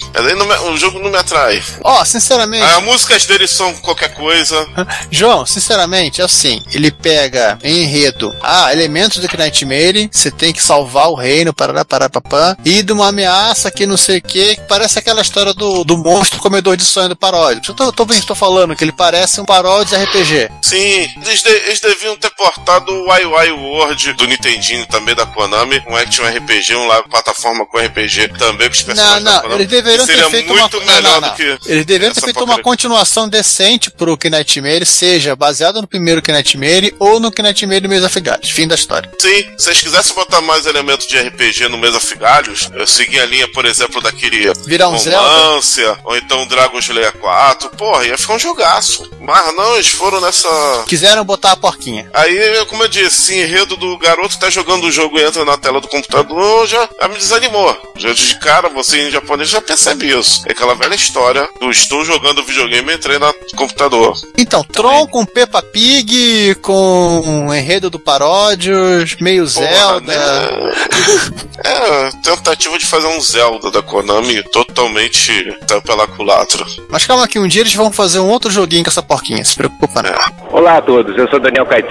me- o jogo não me atrai. Ó, sinceramente, As músicas dele são qualquer coisa. João, sinceramente, é assim, ele pega em enredo, ah, elementos do Nightmare, você tem que salvar o reino, parará, parará, papã, e de uma ameaça que não sei o que, que parece aquela história do, do monstro comedor de sonho do paródio. Eu tô, tô, tô falando que ele parece um paródio de RPG. Sim, eles, de- eles deviam ter portado o YY World do Nintendinho, também da Konami, um action RPG, um lá, plataforma com RPG também, com os Não, personagens da não, Konami. eles deveriam ter feito muito uma melhor não, não, do que Eles deveriam ter feito porcaria. uma continuação decente pro Knightmare, seja baseado no primeiro Knightmare ou no Maze of Gods. Fim da história. Sim, se vocês quisessem botar mais elementos de RPG no Mesa Figalhos, eu segui a linha, por exemplo, daquele Virar um Zelda. Romância, ou então Dragon Slayer 4, porra, ia ficar um jogaço. Mas não, eles foram nessa. Quiseram botar a porquinha. Aí, como eu disse, esse enredo do garoto que tá jogando o jogo e entra na tela do computador já, já me desanimou. Já de cara, você em japonês já percebe isso. É aquela velha história do estou jogando videogame e entrei no computador. Então, Tron com Peppa Pig, com o enredo do Paródios, meio Zelda. É, tentativa de fazer um Zelda da Konami totalmente pela culatra. Mas calma que um dia eles vão fazer um outro joguinho com essa porquinha, se preocupa não. Olá a todos, eu sou Daniel Caetano